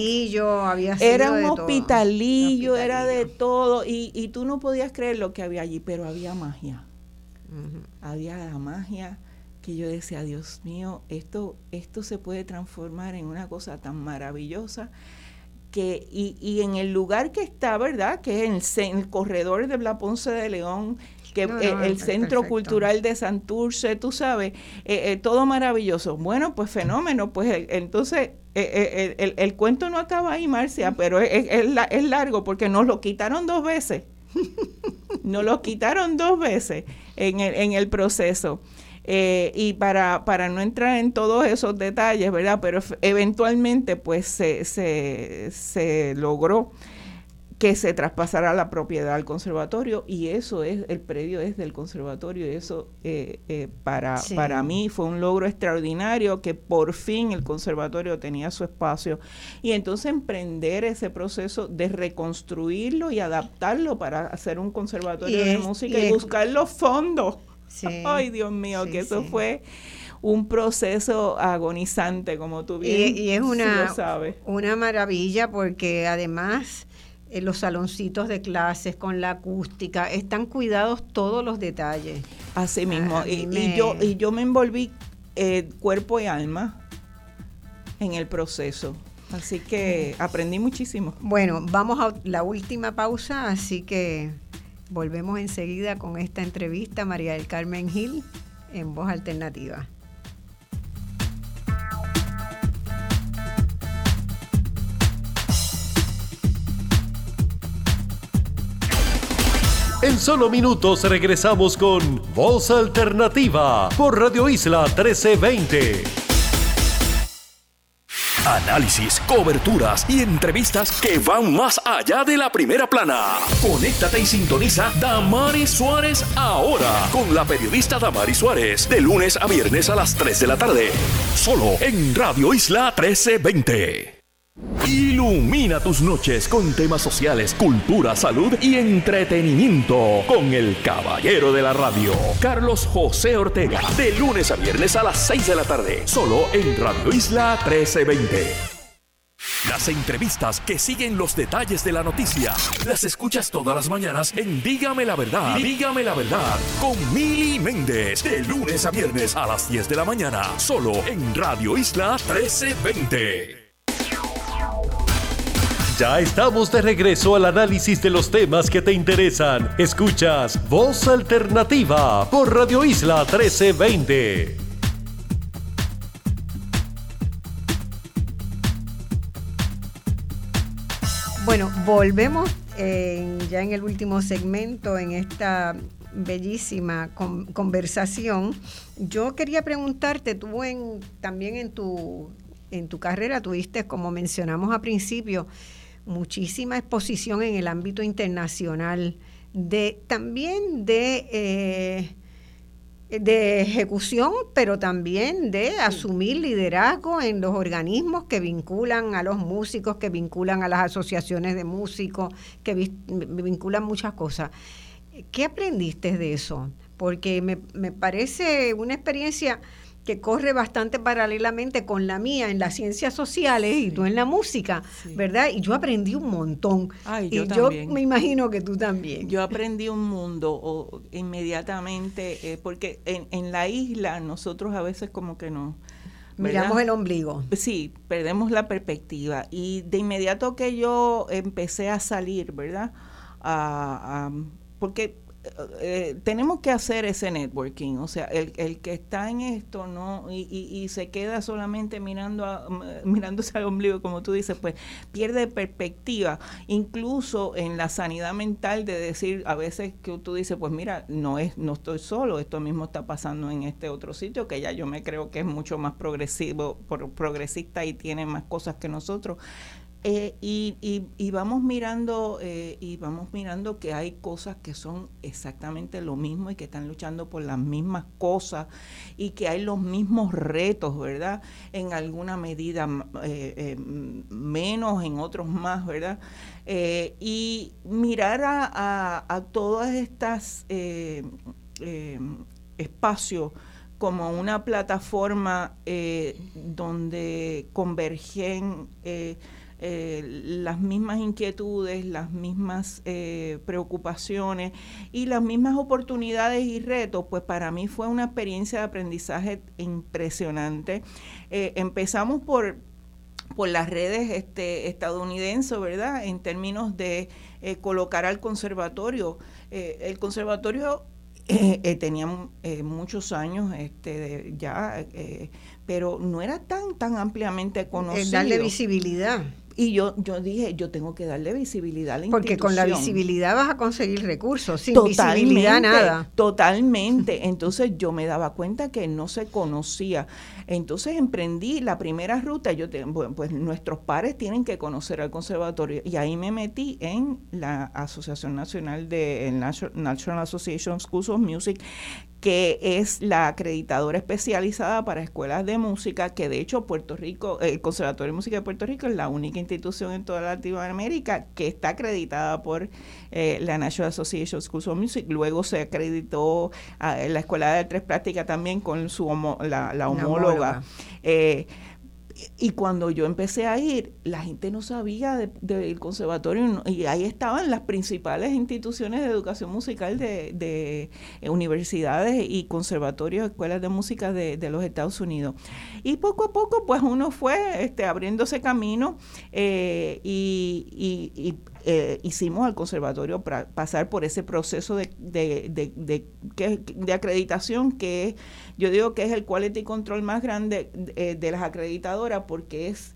había Era un hospitalillo, era de todo, y, y, tú no podías creer lo que había allí, pero había magia. Había la magia que yo decía, Dios mío, esto, esto se puede transformar en una cosa tan maravillosa que, y, y, en el lugar que está, ¿verdad? Que es en el, corredor de la Ponce de León, que el, Centro Cultural de Santurce, tú sabes, eh, eh, todo maravilloso. Bueno, pues fenómeno, pues entonces eh, el, el, cuento no acaba ahí, Marcia, pero es, es, largo porque nos lo quitaron dos veces. nos lo quitaron dos veces en el, en el proceso. Eh, y para, para no entrar en todos esos detalles, ¿verdad? Pero eventualmente pues se, se, se logró que se traspasara la propiedad al conservatorio y eso es, el predio es del conservatorio y eso eh, eh, para, para mí fue un logro extraordinario que por fin el conservatorio tenía su espacio. Y entonces emprender ese proceso de reconstruirlo y adaptarlo para hacer un conservatorio de música y buscar los fondos Ay, Dios mío, que eso fue un proceso agonizante, como tú bien y, es una, una maravilla porque además eh, los saloncitos de clases con la acústica están cuidados todos los detalles. Así mismo, y, yo, y yo me envolví eh, cuerpo y alma en el proceso. Así que aprendí muchísimo. Bueno, vamos a la última pausa, así que Volvemos enseguida con esta entrevista María del Carmen Gil en Voz Alternativa. En solo minutos regresamos con Voz Alternativa por Radio Isla 1320. Análisis, coberturas y entrevistas que van más allá de la primera plana. Conéctate y sintoniza Damari Suárez ahora con la periodista Damari Suárez de lunes a viernes a las 3 de la tarde. Solo en Radio Isla 1320. Ilumina tus noches con temas sociales, cultura, salud y entretenimiento con el caballero de la radio, Carlos José Ortega, de lunes a viernes a las 6 de la tarde, solo en Radio Isla 1320. Las entrevistas que siguen los detalles de la noticia las escuchas todas las mañanas en Dígame la verdad. Dígame la verdad con Mili Méndez de lunes a viernes a las 10 de la mañana, solo en Radio Isla 1320. Ya estamos de regreso al análisis de los temas que te interesan. Escuchas Voz Alternativa por Radio Isla 1320. Bueno, volvemos ya en el último segmento, en esta bellísima conversación. Yo quería preguntarte, tú en, también en tu, en tu carrera tuviste, como mencionamos a principio, muchísima exposición en el ámbito internacional, de, también de, eh, de ejecución, pero también de asumir liderazgo en los organismos que vinculan a los músicos, que vinculan a las asociaciones de músicos, que vinculan muchas cosas. ¿Qué aprendiste de eso? Porque me, me parece una experiencia que corre bastante paralelamente con la mía en las ciencias sociales y tú en la música, ¿verdad? Y yo aprendí un montón. Ay, yo y yo me imagino que tú también. Yo aprendí un mundo o, inmediatamente, eh, porque en, en la isla nosotros a veces como que no Miramos el ombligo. Sí, perdemos la perspectiva. Y de inmediato que yo empecé a salir, ¿verdad? porque eh, tenemos que hacer ese networking, o sea, el, el que está en esto no y, y, se queda solamente mirando a, mirándose al ombligo, como tú dices, pues pierde perspectiva, incluso en la sanidad mental de decir a veces que tú dices, pues mira, no es no estoy solo, esto mismo está pasando en este otro sitio que ya yo me creo que es mucho más progresivo, progresista y tiene más cosas que nosotros. Eh, y, y, vamos mirando eh, y vamos mirando que hay cosas que son exactamente lo mismo y que están luchando por las mismas cosas y que hay los mismos retos, ¿verdad? En alguna medida eh, menos, en otros más, ¿verdad? y mirar a, a, a estas espacios como una plataforma donde convergen eh, las mismas inquietudes, las mismas eh, preocupaciones y las mismas oportunidades y retos, pues para mí fue una experiencia de aprendizaje impresionante. Eh, empezamos por por las redes este, estadounidenses, ¿verdad? En términos de colocar al conservatorio. el conservatorio tenía muchos años este, ya, pero no era tan, tan ampliamente conocido. darle visibilidad. Y yo, yo dije, yo tengo que darle visibilidad a la Porque con la visibilidad vas a conseguir recursos, sin visibilidad nada. Totalmente. Entonces yo me daba cuenta que no se conocía. Entonces emprendí la primera ruta. Yo pues nuestros pares tienen que conocer al conservatorio. Y ahí me metí en la Asociación Nacional de National Association Schools of Music, que es la acreditadora especializada para escuelas de música, que de hecho Puerto Rico, el Conservatorio de Música de Puerto Rico es la única institución en toda Latinoamérica que está acreditada por eh, la National Association of Schools of Music. Luego se acreditó a, la Escuela de Tres Prácticas también con su la, homóloga. Eh, y cuando yo empecé a ir, la gente no sabía del conservatorio y ahí estaban las principales instituciones de educación musical de, eh, universidades y conservatorios, escuelas de música de, los Estados Unidos. Y poco a poco, pues uno fue este, abriéndose camino eh, y eh, hicimos al conservatorio para pasar por ese proceso de, de, de, de, acreditación que yo digo que es el quality control más grande eh, de las acreditadoras porque es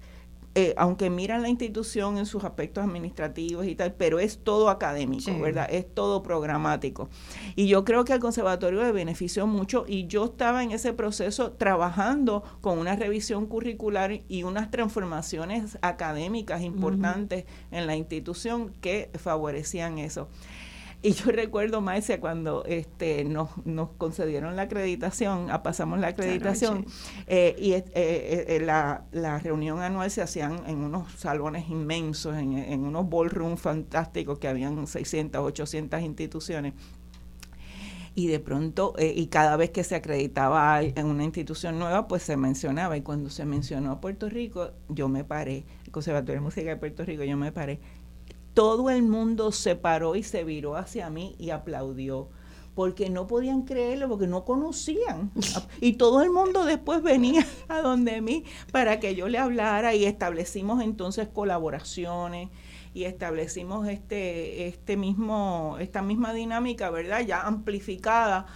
eh, aunque miran la institución en sus aspectos administrativos y tal, pero es todo académico, ¿verdad? Es todo programático. Y yo creo que al conservatorio le benefició mucho y yo estaba en ese proceso trabajando con una revisión curricular y unas transformaciones académicas importantes en la institución que favorecían eso. Y yo recuerdo, Marcia, cuando este, nos, nos concedieron la acreditación, ah, pasamos la acreditación, eh, y eh, eh, la, la, reunión anual se hacían en unos salones inmensos, en, en unos ballrooms fantásticos que habían 600, 800 instituciones. Y de pronto, y cada vez que se acreditaba en una institución nueva, pues se mencionaba, y cuando se mencionó a Puerto Rico, yo me paré, el Conservatorio de Música de Puerto Rico, yo me paré, todo el mundo se paró y se viró hacia mí y aplaudió porque no podían creerlo, porque no conocían. Y todo el mundo después venía a donde mí para que yo le hablara y establecimos entonces colaboraciones y establecimos este, este mismo, esta misma dinámica, ¿verdad? Ya amplificada.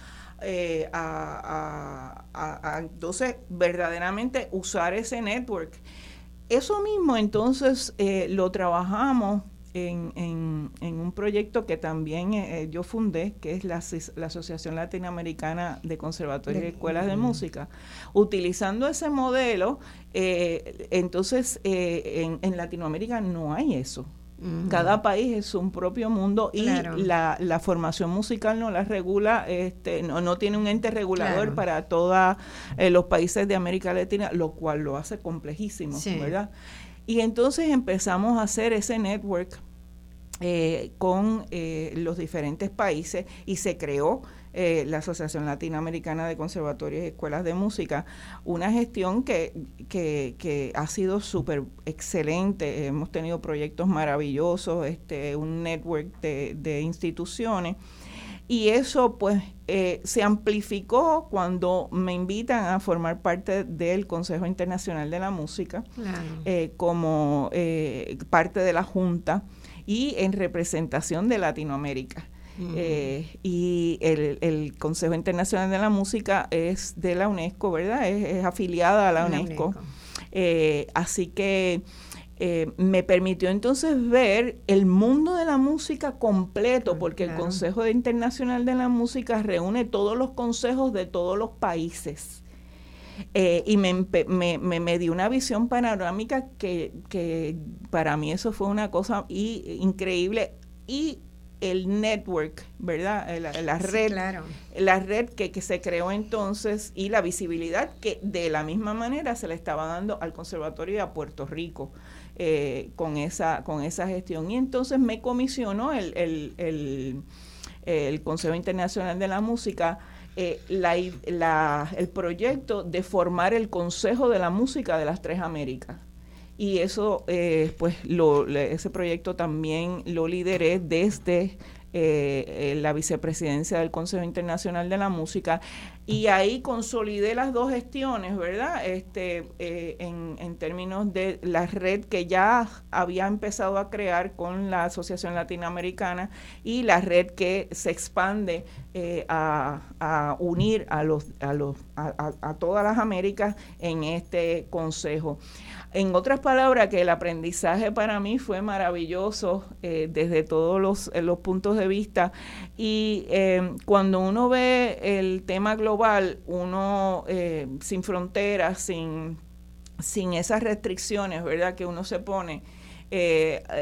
Eh, a, entonces verdaderamente usar ese network. Eso mismo entonces eh, lo trabajamos en, en, un proyecto que también eh, eh, yo fundé, que es la, la, Asociación Latinoamericana de Conservatorios y Escuelas de Música. Utilizando ese modelo, eh, entonces en, en, Latinoamérica no hay eso. Cada país es un propio mundo y la, la, formación musical no la regula, este, no, no tiene un ente regulador para todos los países de América Latina, lo cual lo hace complejísimo, ¿verdad? Y entonces empezamos a hacer ese network eh, con eh, los diferentes países y se creó eh, la Asociación Latinoamericana de Conservatorios y Escuelas de Música, una gestión que, que, ha sido súper excelente. Hemos tenido proyectos maravillosos, este, un network de, de instituciones y eso pues eh, se amplificó cuando me invitan a formar parte del Consejo Internacional de la Música eh, como eh, parte de la Junta y en representación de Latinoamérica. y el, Consejo Internacional de la Música es de la UNESCO, ¿verdad? Es, afiliada a la, UNESCO. así que eh, me permitió entonces ver el mundo de la música completo, porque el Consejo Internacional de la Música reúne todos los consejos de todos los países. Eh, y me, me, me, dio una visión panorámica que, para mí eso fue una cosa increíble. Y el network, ¿verdad? Eh, la, red, la red que, que, se creó entonces y la visibilidad que de la misma manera se le estaba dando al Conservatorio de Puerto Rico. Eh, con, esa, con esa gestión. Y entonces me comisionó el, el, el, Consejo Internacional de la Música eh, la, el proyecto de formar el Consejo de la Música de las Tres Américas. Y eso, eh, pues, lo, ese proyecto también lo lideré desde la vicepresidencia del Consejo Internacional de la Música y ahí consolidé las dos gestiones, ¿verdad? Este, eh, en, en, términos de la red que ya había empezado a crear con la Asociación Latinoamericana y la red que se expande eh, a, a, unir a, los, a, los, a, a todas las Américas en este consejo. En otras palabras, que el aprendizaje para mí fue maravilloso eh, desde todos los, eh, los, puntos de vista. Y eh, cuando uno ve el tema global, uno sin fronteras, sin, sin esas restricciones, ¿verdad?, que uno se pone,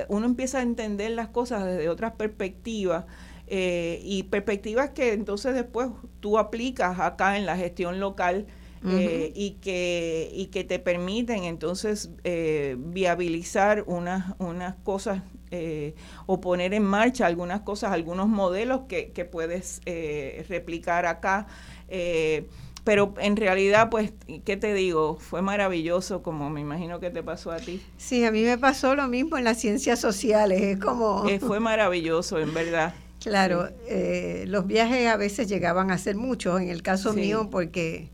uno empieza a entender las cosas desde otras perspectivas. y perspectivas que entonces después tú aplicas acá en la gestión local eh, y, que, y que te permiten entonces eh, viabilizar unas, unas cosas eh, o poner en marcha algunas cosas, algunos modelos que, que puedes replicar acá. pero en realidad, pues, ¿qué te digo? Fue maravilloso, como me imagino que te pasó a ti. Sí, a mí me pasó lo mismo en las ciencias sociales, es como... fue maravilloso, en verdad. Claro, los viajes a veces llegaban a ser muchos, en el caso mío, porque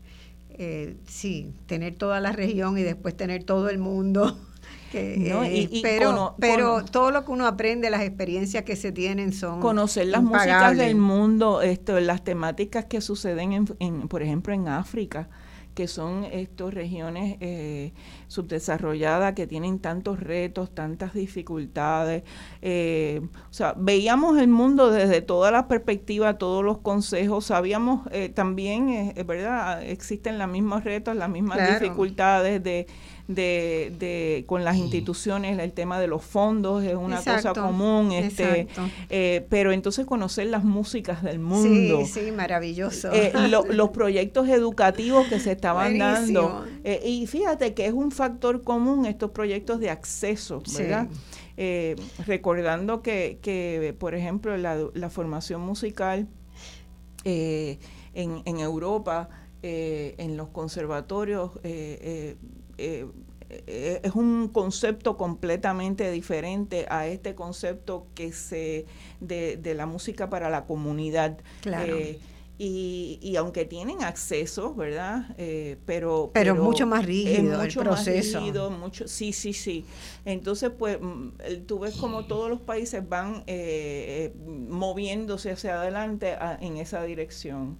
eh, sí, tener toda la región y después tener todo el mundo. Eh, pero pero todo lo que uno aprende, las experiencias que se tienen son conocer las músicas del mundo, esto, las temáticas que suceden, en, por ejemplo, en África que son estas regiones eh, subdesarrolladas que tienen tantos retos, tantas dificultades. Eh, o sea, veíamos el mundo desde todas las perspectivas, todos los consejos, sabíamos eh, también, es verdad, existen los mismos retos, las mismas dificultades de de, de con las instituciones, el tema de los fondos es una cosa común, este, eh, pero entonces conocer las músicas del mundo. Sí, sí, maravilloso. Eh, los proyectos educativos que se estaban dando. Eh, y fíjate que es un factor común estos proyectos de acceso, ¿verdad? recordando que, que, por ejemplo, la, la formación musical en, en Europa, en los conservatorios, eh, eh, es un concepto completamente diferente a este concepto que se de, de la música para la comunidad. Eh, y, y, aunque tienen acceso, ¿verdad? pero, pero, mucho más rígido mucho el proceso. Más mucho, sí, sí, sí. Entonces, pues, mm, tú ves como todos los países van moviéndose hacia adelante en esa dirección.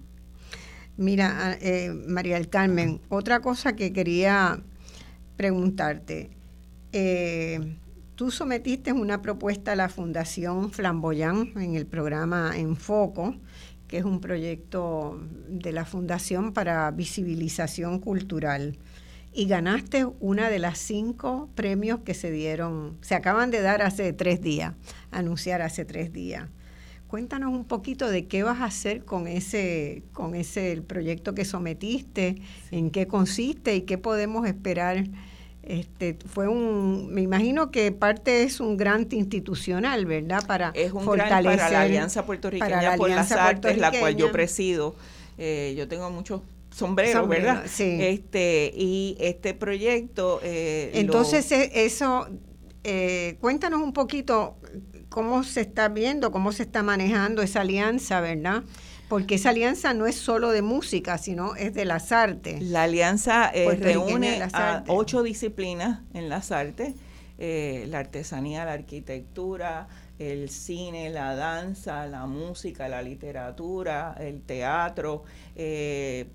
Mira, María del Carmen, otra cosa que quería preguntarte, eh, tú sometiste una propuesta a la Fundación Flamboyán en el programa Enfoco, que es un proyecto de la Fundación para Visibilización Cultural, y ganaste una de las cinco premios que se dieron, se acaban de dar hace tres días, anunciar hace tres días. Cuéntanos un poquito de qué vas a hacer con ese, con ese el proyecto que sometiste, en qué consiste y qué podemos esperar este fue un me imagino que parte es un grant institucional verdad para es un fortalecer para la alianza puertorriqueña por las artes la cual yo presido. Eh, yo tengo muchos sombreros verdad sí. este y este proyecto eh, entonces e, eso eh, cuéntanos un poquito cómo se está viendo cómo se está manejando esa alianza verdad porque esa alianza no es solo de música, sino es de las artes. La alianza eh, reúne a ocho disciplinas en las artes, eh, la artesanía, la arquitectura, el cine, la danza, la música, la literatura, el teatro, eh,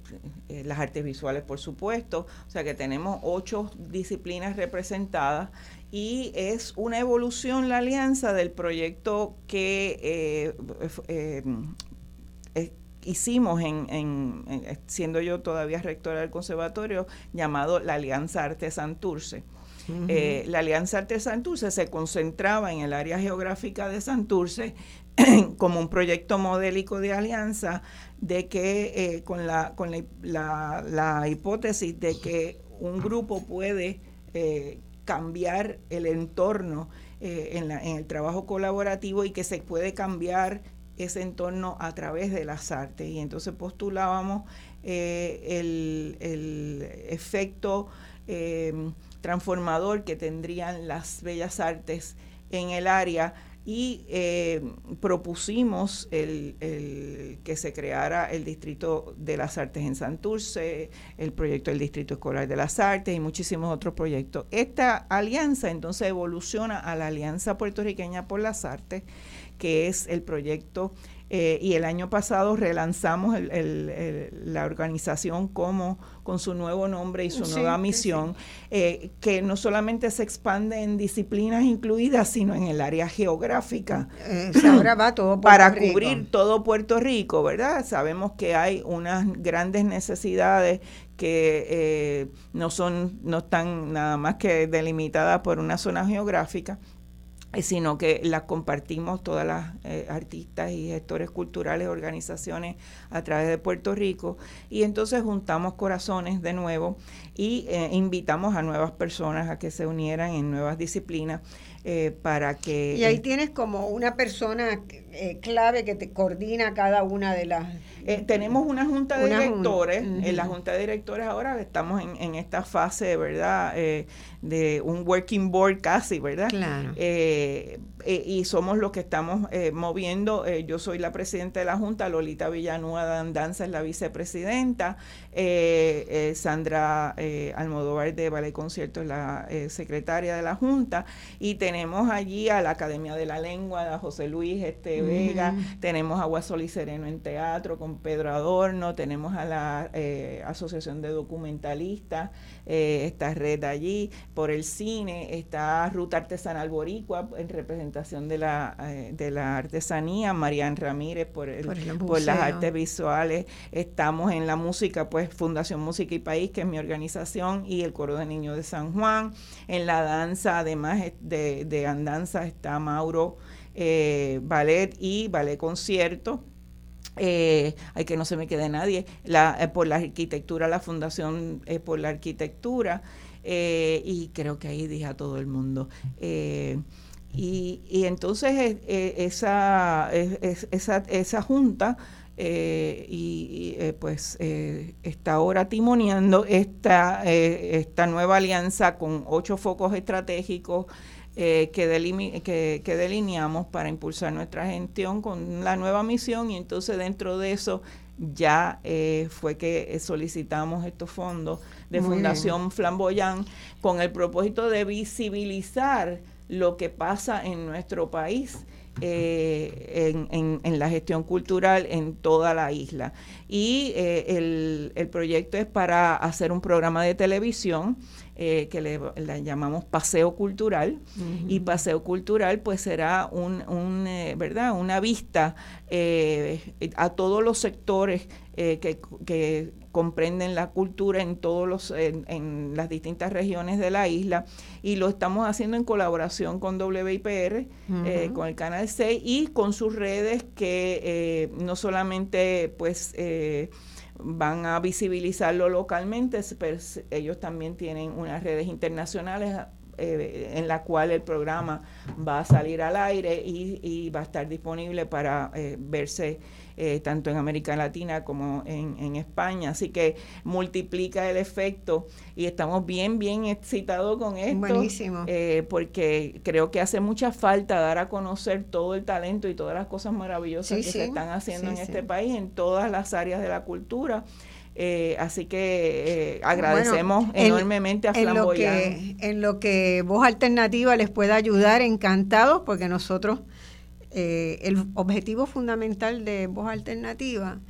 las artes visuales, por supuesto. O sea que tenemos ocho disciplinas representadas y es una evolución la alianza del proyecto que hicimos en, siendo yo todavía rectora del conservatorio, llamado la Alianza Arte Santurce. Eh, la Alianza Arte Santurce se concentraba en el área geográfica de Santurce como un proyecto modélico de alianza de que eh, con, la, con la, hipótesis de que un grupo puede eh, cambiar el entorno en, en, el trabajo colaborativo y que se puede cambiar ese entorno a través de las artes. Y entonces postulábamos eh, el, efecto em, transformador que tendrían las bellas artes en el área y em, propusimos el, que se creara el Distrito de las Artes en Santurce, el proyecto del Distrito Escolar de las Artes y muchísimos otros proyectos. Esta alianza entonces evoluciona a la Alianza Puertorriqueña por las Artes, que es el proyecto eh, y el año pasado relanzamos la organización como con su nuevo nombre y su nueva misión, eh, que no solamente se expande en disciplinas incluidas, sino en el área geográfica. Eh, ahora va todo Para cubrir todo Puerto Rico, ¿verdad? Sabemos que hay unas grandes necesidades que no son no están nada más que delimitadas por una zona geográfica eh, sino que las compartimos todas las eh, artistas y gestores culturales, organizaciones a través de Puerto Rico. Y entonces juntamos corazones de nuevo y eh, invitamos a nuevas personas a que se unieran en nuevas disciplinas para que... Y ahí tienes como una persona clave que te coordina cada una de las... tenemos una junta de directores, en la junta de directores ahora estamos en, en esta fase, ¿verdad? de un working board casi, ¿verdad? Claro. Eh, eh, y somos los que estamos eh, moviendo. yo soy la presidenta de la Junta, Lolita Villanueva Danza es la vicepresidenta, Sandra Almodóvar de Ballet Concierto es la secretaria de la Junta, y tenemos allí a la Academia de la Lengua, a José Luis este, Vega, tenemos a Guasol y Sereno en teatro con Pedro Adorno, tenemos a la Asociación de Documentalistas, esta red allí, por el cine, está Ruta Artesanal Boricua en representación de la, eh, de la artesanía, Marian Ramírez por, por, las artes visuales, estamos en la música, pues Fundación Música y País, que es mi organización, y el Coro de Niños de San Juan, en la danza, además de, de andanza, está Mauro eh, Ballet y Ballet Concierto, eh, hay que no se me quede nadie, la, por la arquitectura, la Fundación por la Arquitectura, eh, y creo que ahí dije a todo el mundo. Eh, y, y, entonces eh, esa, esa, esa junta y, pues está ahora timoneando esta, esta nueva alianza con ocho focos estratégicos que, que, que, delineamos para impulsar nuestra gestión con la nueva misión y entonces dentro de eso ya fue que solicitamos estos fondos de Fundación Flamboyán con el propósito de visibilizar lo que pasa en nuestro país. Eh, en, la gestión cultural en toda la isla. Y eh, el, proyecto es para hacer un programa de televisión eh, que le, llamamos Paseo Cultural. Y Paseo Cultural pues será un, un ¿verdad? una vista a todos los sectores que, que comprenden la cultura en todos los en, las distintas regiones de la isla y lo estamos haciendo en colaboración con WIPR, eh, con el canal 6 y con sus redes que eh, no solamente pues eh, van a visibilizarlo localmente, pero ellos también tienen unas redes internacionales eh, en la cual el programa va a salir al aire y, va a estar disponible para eh, verse eh, tanto en América Latina como en, España. Así que multiplica el efecto y estamos bien, bien excitados con esto. Buenísimo. porque creo que hace mucha falta dar a conocer todo el talento y todas las cosas maravillosas que se están haciendo en este país, en todas las áreas de la cultura. Eh, así que eh, agradecemos enormemente a. En lo, que, en lo que Voz Alternativa les pueda ayudar, encantados, porque nosotros, eh, el objetivo fundamental de Voz Alternativa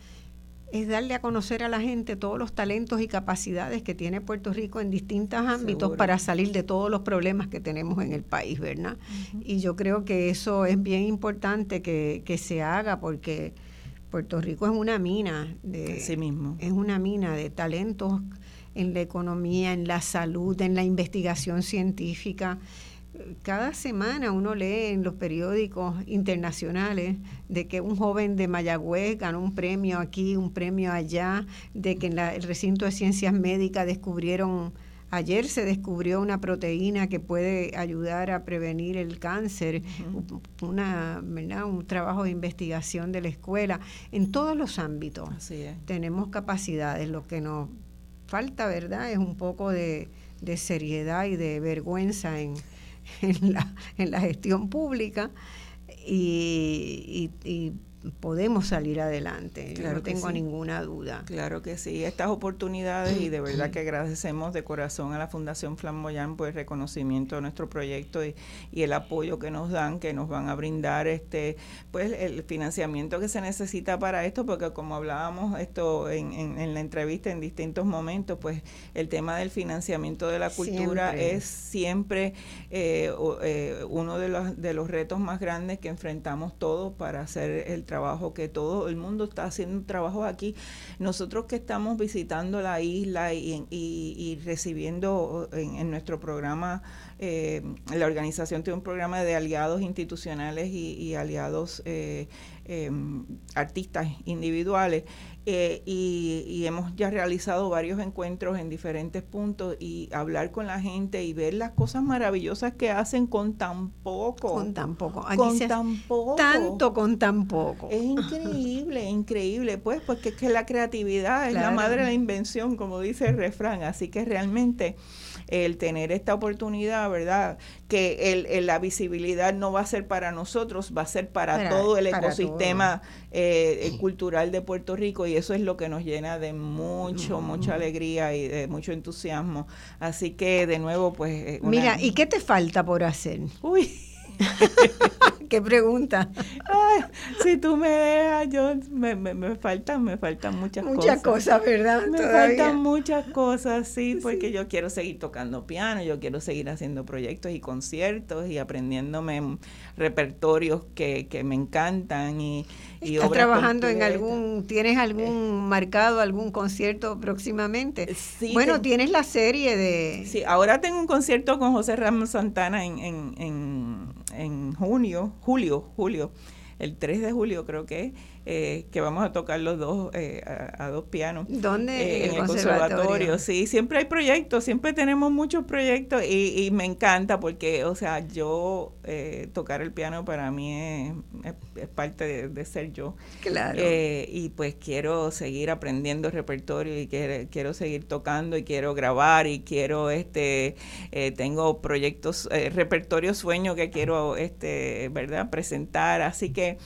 es darle a conocer a la gente todos los talentos y capacidades que tiene Puerto Rico en distintos ámbitos para salir de todos los problemas que tenemos en el país, ¿verdad? Y yo creo que eso es bien importante que, que se haga porque Puerto Rico es una mina de sí mismo. es una mina de talentos en la economía, en la salud, en la investigación científica. Cada semana uno lee en los periódicos internacionales de que un joven de Mayagüez ganó un premio aquí, un premio allá, de que en el recinto de ciencias médicas descubrieron Ayer se descubrió una proteína que puede ayudar a prevenir el cáncer, una, un trabajo de investigación de la escuela. En todos los ámbitos tenemos capacidades. Lo que nos falta, ¿verdad?, es un poco de, seriedad y de vergüenza en, la, gestión pública. y podemos salir adelante, no tengo ninguna duda. Claro que sí, estas oportunidades y de verdad que agradecemos de corazón a la Fundación Flamboyán por el reconocimiento de nuestro proyecto y, el apoyo que nos dan, que nos van a brindar este pues el financiamiento que se necesita para esto, porque como hablábamos esto en, en, la entrevista en distintos momentos, pues el tema del financiamiento de la cultura es siempre eh, eh, uno de los, de los retos más grandes que enfrentamos todos para hacer el trabajo trabajo, que todo el mundo está haciendo trabajo aquí. Nosotros que estamos visitando la isla y, recibiendo en, nuestro programa, eh, la organización tiene un programa de aliados institucionales y, aliados eh, em, artistas individuales. Eh, y, hemos ya realizado varios encuentros en diferentes puntos y hablar con la gente y ver las cosas maravillosas que hacen con tan poco. Con tan poco. con tan poco. Tanto con tan poco. Es increíble, increíble. Pues porque es que la creatividad es la madre de la invención, como dice el refrán. Así que realmente el tener esta oportunidad, ¿verdad? Que el, la visibilidad no va a ser para nosotros, va a ser para, todo el ecosistema eh, cultural de Puerto Rico y eso es lo que nos llena de mucho, mucha alegría y de mucho entusiasmo. Así que de nuevo, pues... Eh, Mira, ¿y qué te falta por hacer? Uy. ¿Qué pregunta? si tú me dejas, yo me, me, faltan, me faltan muchas, cosas. Muchas cosas, ¿verdad? Me faltan muchas cosas, sí, porque yo quiero seguir tocando piano, yo quiero seguir haciendo proyectos y conciertos y aprendiéndome repertorios que, que me encantan y, y ¿Estás trabajando en algún, tienes algún eh. marcado, algún concierto próximamente? Sí. Bueno, tienes la serie de... Sí, ahora tengo un concierto con José Ramos Santana en, en, en, en junio, julio, julio, el 3 de julio creo que eh, que vamos a tocar los dos eh, a, dos pianos. ¿Dónde? Eh, en el, conservatorio? Sí, siempre hay proyectos, siempre tenemos muchos proyectos y, me encanta porque, o sea, yo tocar el piano para mí es, parte de, ser yo. Claro. y pues quiero seguir aprendiendo repertorio y quiero, quiero seguir tocando y quiero grabar y quiero, este, tengo proyectos, repertorio sueño que quiero, este, ¿verdad? Presentar. Así que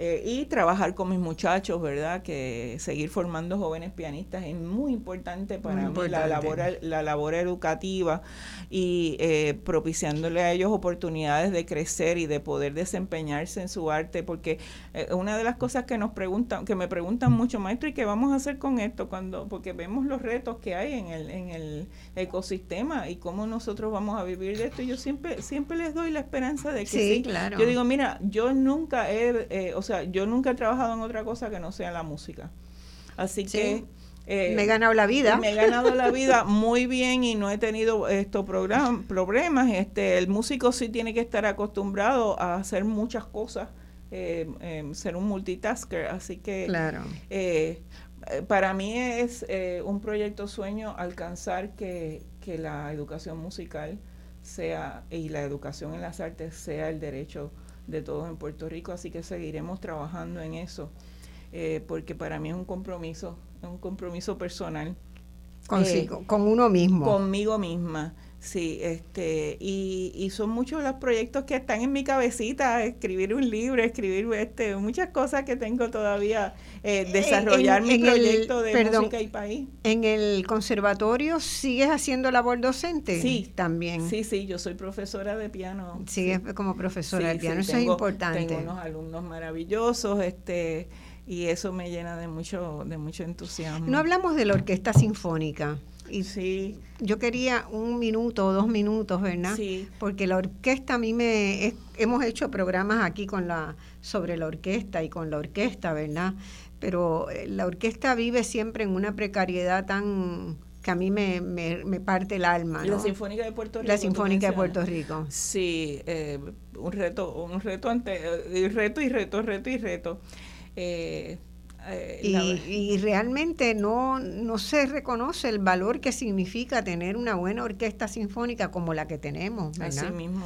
eh, y trabajar con mis muchachos, ¿verdad? Que seguir formando jóvenes pianistas es muy importante para mí, La, labor, la labor educativa y eh, propiciándole a ellos oportunidades de crecer y de poder desempeñarse en su arte, porque eh, una de las cosas que nos preguntan, que me preguntan mucho, maestro, ¿y qué vamos a hacer con esto? cuando Porque vemos los retos que hay en el, en el ecosistema y cómo nosotros vamos a vivir de esto. Y yo siempre, siempre les doy la esperanza de que sí. Claro. Yo digo, mira, yo nunca he, o sea, yo nunca he trabajado en otra cosa que no sea la música. Así que... Eh, me he ganado la vida. Me he ganado la vida muy bien y no he tenido estos problemas. Este, el músico sí tiene que estar acostumbrado a hacer muchas cosas, eh, em, ser un multitasker. Así que claro. Eh, para mí es eh, un proyecto sueño alcanzar que, que, la educación musical sea y la educación en las artes sea el derecho de todos en Puerto Rico, así que seguiremos trabajando en eso, eh, porque para mí es un compromiso, un compromiso personal. Consigo, con uno mismo. Conmigo misma. Sí, este, y, y, son muchos los proyectos que están en mi cabecita, escribir un libro, escribir este, muchas cosas que tengo todavía, eh, desarrollar mi proyecto de música y país. ¿En el conservatorio sigues haciendo labor docente? Sí, también. Sí, sí, yo soy profesora de piano. Sigues como profesora de piano, eso es importante. Tengo unos alumnos maravillosos, este, y eso me llena de mucho, de mucho entusiasmo. No hablamos de la orquesta sinfónica. Y sí. Yo quería un minuto o dos minutos, ¿verdad? Sí. Porque la orquesta a mí me... hemos hecho programas aquí con la sobre la orquesta y con la orquesta, ¿verdad? Pero eh, la orquesta vive siempre en una precariedad tan que a mí me, me, parte el alma. ¿no? La Sinfónica de Puerto Rico. La Sinfónica de Puerto Rico. Sí, eh, un reto, un reto ante, eh, reto y reto, reto y reto. Eh, eh, y, realmente no, no se reconoce el valor que significa tener una buena orquesta sinfónica como la que tenemos. Así mismo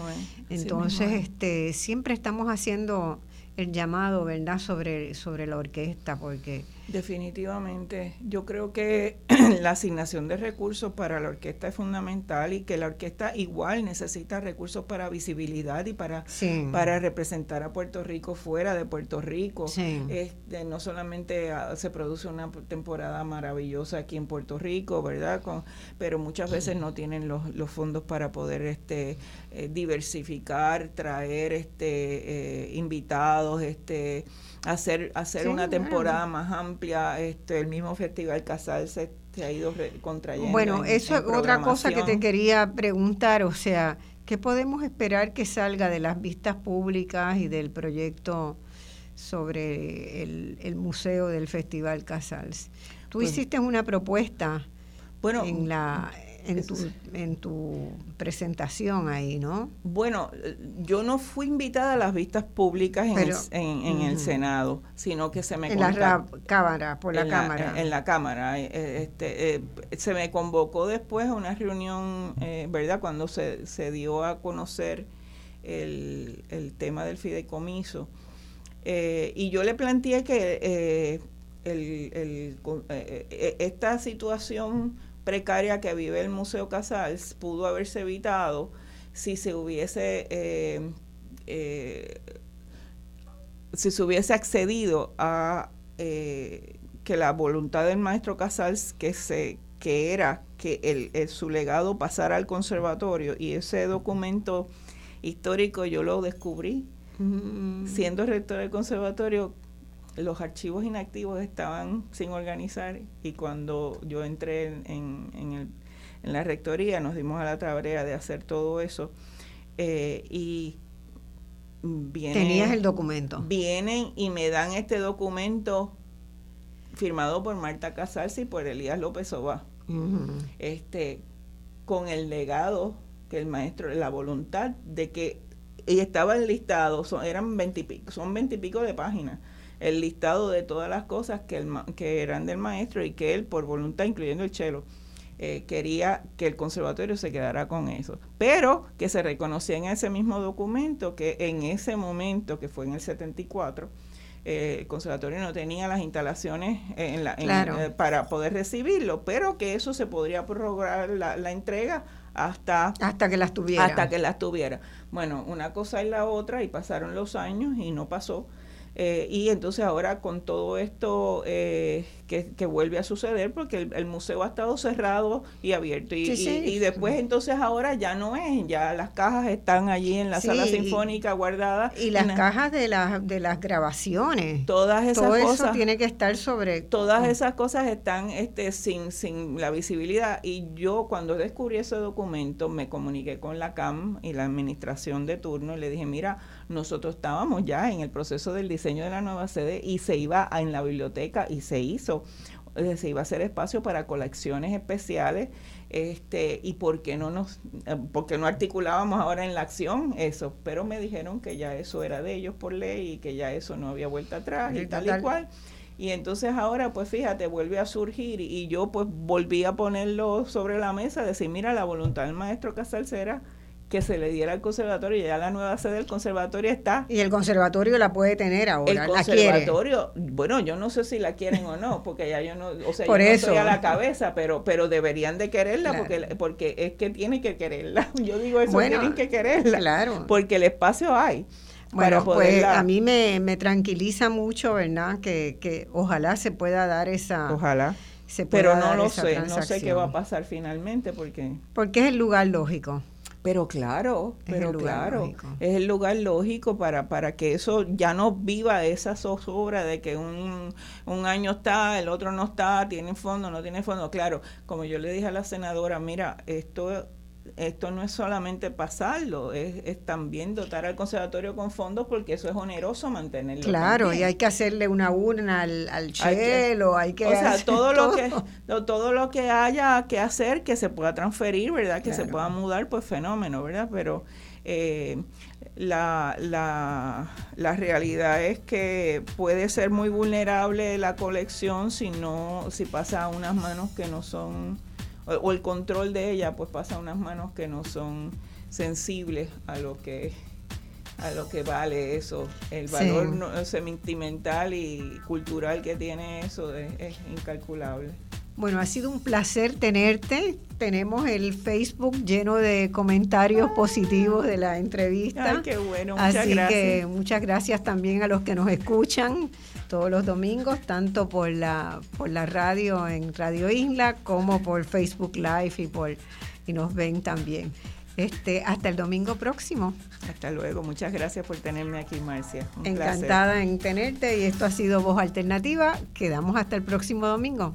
Entonces, este, siempre estamos haciendo el llamado, ¿verdad?, sobre, sobre la orquesta, porque Definitivamente. Yo creo que la asignación de recursos para la orquesta es fundamental y que la orquesta igual necesita recursos para visibilidad y para, para representar a Puerto Rico fuera de Puerto Rico. Este, no solamente ah, se produce una temporada maravillosa aquí en Puerto Rico, ¿verdad? Con, pero muchas veces no tienen los, los fondos para poder este, eh, diversificar, traer este, eh, invitados, este hacer hacer una temporada más amplia este el mismo festival Casal se, ha ido contrayendo bueno eso es otra cosa que te quería preguntar o sea qué podemos esperar que salga de las vistas públicas y del proyecto sobre el, el museo del festival Casals tú pues hiciste una propuesta bueno en la en tu, en tu presentación ahí, ¿no? Bueno, yo no fui invitada a las vistas públicas en, el, en, el Senado, sino que se me en la cámara, por la, cámara. En, la cámara, eh, eh, este, eh, se me convocó después a una reunión, ¿verdad? Cuando se, se dio a conocer el, el tema del fideicomiso. y yo le planteé que el, el, esta situación precaria que vive el Museo Casals pudo haberse evitado si se hubiese eh, eh, si se hubiese accedido a eh, que la voluntad del maestro Casals que se que era que el, su legado pasara al conservatorio y ese documento histórico yo lo descubrí mm. siendo rector del conservatorio los archivos inactivos estaban sin organizar y cuando yo entré en, en, la rectoría nos dimos a la tarea de hacer todo eso eh, y vienen, tenías el documento. Vienen y me dan este documento firmado por Marta Casals y por Elías López Oba este con el legado que el maestro la voluntad de que y estaba enlistado son eran veintipico son veintipico de páginas el listado de todas las cosas que, el, que eran del maestro y que él, por voluntad, incluyendo el chelo, eh, quería que el conservatorio se quedara con eso. Pero que se reconocía en ese mismo documento que en ese momento, que fue en el 74, eh, el conservatorio no tenía las instalaciones en la, eh, para poder recibirlo, pero que eso se podría prorrogar la, la entrega hasta hasta que las tuviera. hasta que las tuviera. Bueno una cosa es la otra y pasaron los años y no pasó eh, y entonces ahora con todo esto eh, que, vuelve a suceder, porque el, museo ha estado cerrado y abierto. Y, y, después entonces ahora ya no es, ya las cajas están allí en la sala sinfónica guardadas. Y las cajas de, las de las grabaciones. Todas esas todo cosas. Eso tiene que estar sobre... Todas esas cosas están este, sin, sin la visibilidad. Y yo cuando descubrí ese documento me comuniqué con la CAM y la administración de turno y le dije, mira, nosotros estábamos ya en el proceso del diseño de la nueva sede y se iba a, en la biblioteca y se hizo. Se iba a hacer espacio para colecciones especiales este y por qué no nos eh, porque no articulábamos ahora en la acción eso. Pero me dijeron que ya eso era de ellos por ley y que ya eso no había vuelta atrás y tal y cual. Y entonces ahora, pues fíjate, vuelve a surgir y yo pues volví a ponerlo sobre la mesa, decir, mira, la voluntad del maestro Casalcera que se le diera al conservatorio, y ya la nueva sede del conservatorio está. Y el conservatorio la puede tener ahora, el conservatorio, bueno, yo no sé si la quieren o no, porque ya yo no, o sea, yo no estoy a la cabeza, pero pero deberían de quererla porque porque es que tienen que quererla. Yo digo eso, tienen que quererla. Claro. Porque el espacio hay. Bueno, pues a mí me, me tranquiliza mucho, ¿verdad? Que, que ojalá se pueda dar esa... Ojalá. Se Pero no lo sé, no sé qué va a pasar finalmente porque... Porque es el lugar lógico. Pero claro, pero claro, es el lugar lógico para, para que eso ya no viva esa zozobra de que un, un año está, el otro no está, tiene fondo, no tiene fondo. Claro, como yo le dije a la senadora, mira, esto esto no es solamente pasarlo, es, también dotar al conservatorio con fondos porque eso es oneroso mantenerlo. Claro, y hay que hacerle una urna al, al chelo, hay que... o sea, todo, lo que todo lo que haya que hacer, que se pueda transferir, ¿verdad? Que se pueda mudar, pues fenómeno, ¿verdad? Pero eh, la, la, la realidad es que puede ser muy vulnerable la colección si no, si pasa a unas manos que no son o, el control de ella pues pasa a unas manos que no son sensibles a lo que a lo que vale eso. El valor sentimental y cultural que tiene eso es, incalculable bueno, ha sido un placer tenerte. Tenemos el Facebook lleno de comentarios positivos de la entrevista. Ay, qué bueno, muchas Así gracias. que muchas gracias también a los que nos escuchan todos los domingos, tanto por la, por la radio en Radio Isla como por Facebook Live y, por, y nos ven también. Este, hasta el domingo próximo. Hasta luego. Muchas gracias por tenerme aquí, Marcia. Encantada en tenerte y esto ha sido Voz Alternativa. Quedamos hasta el próximo domingo.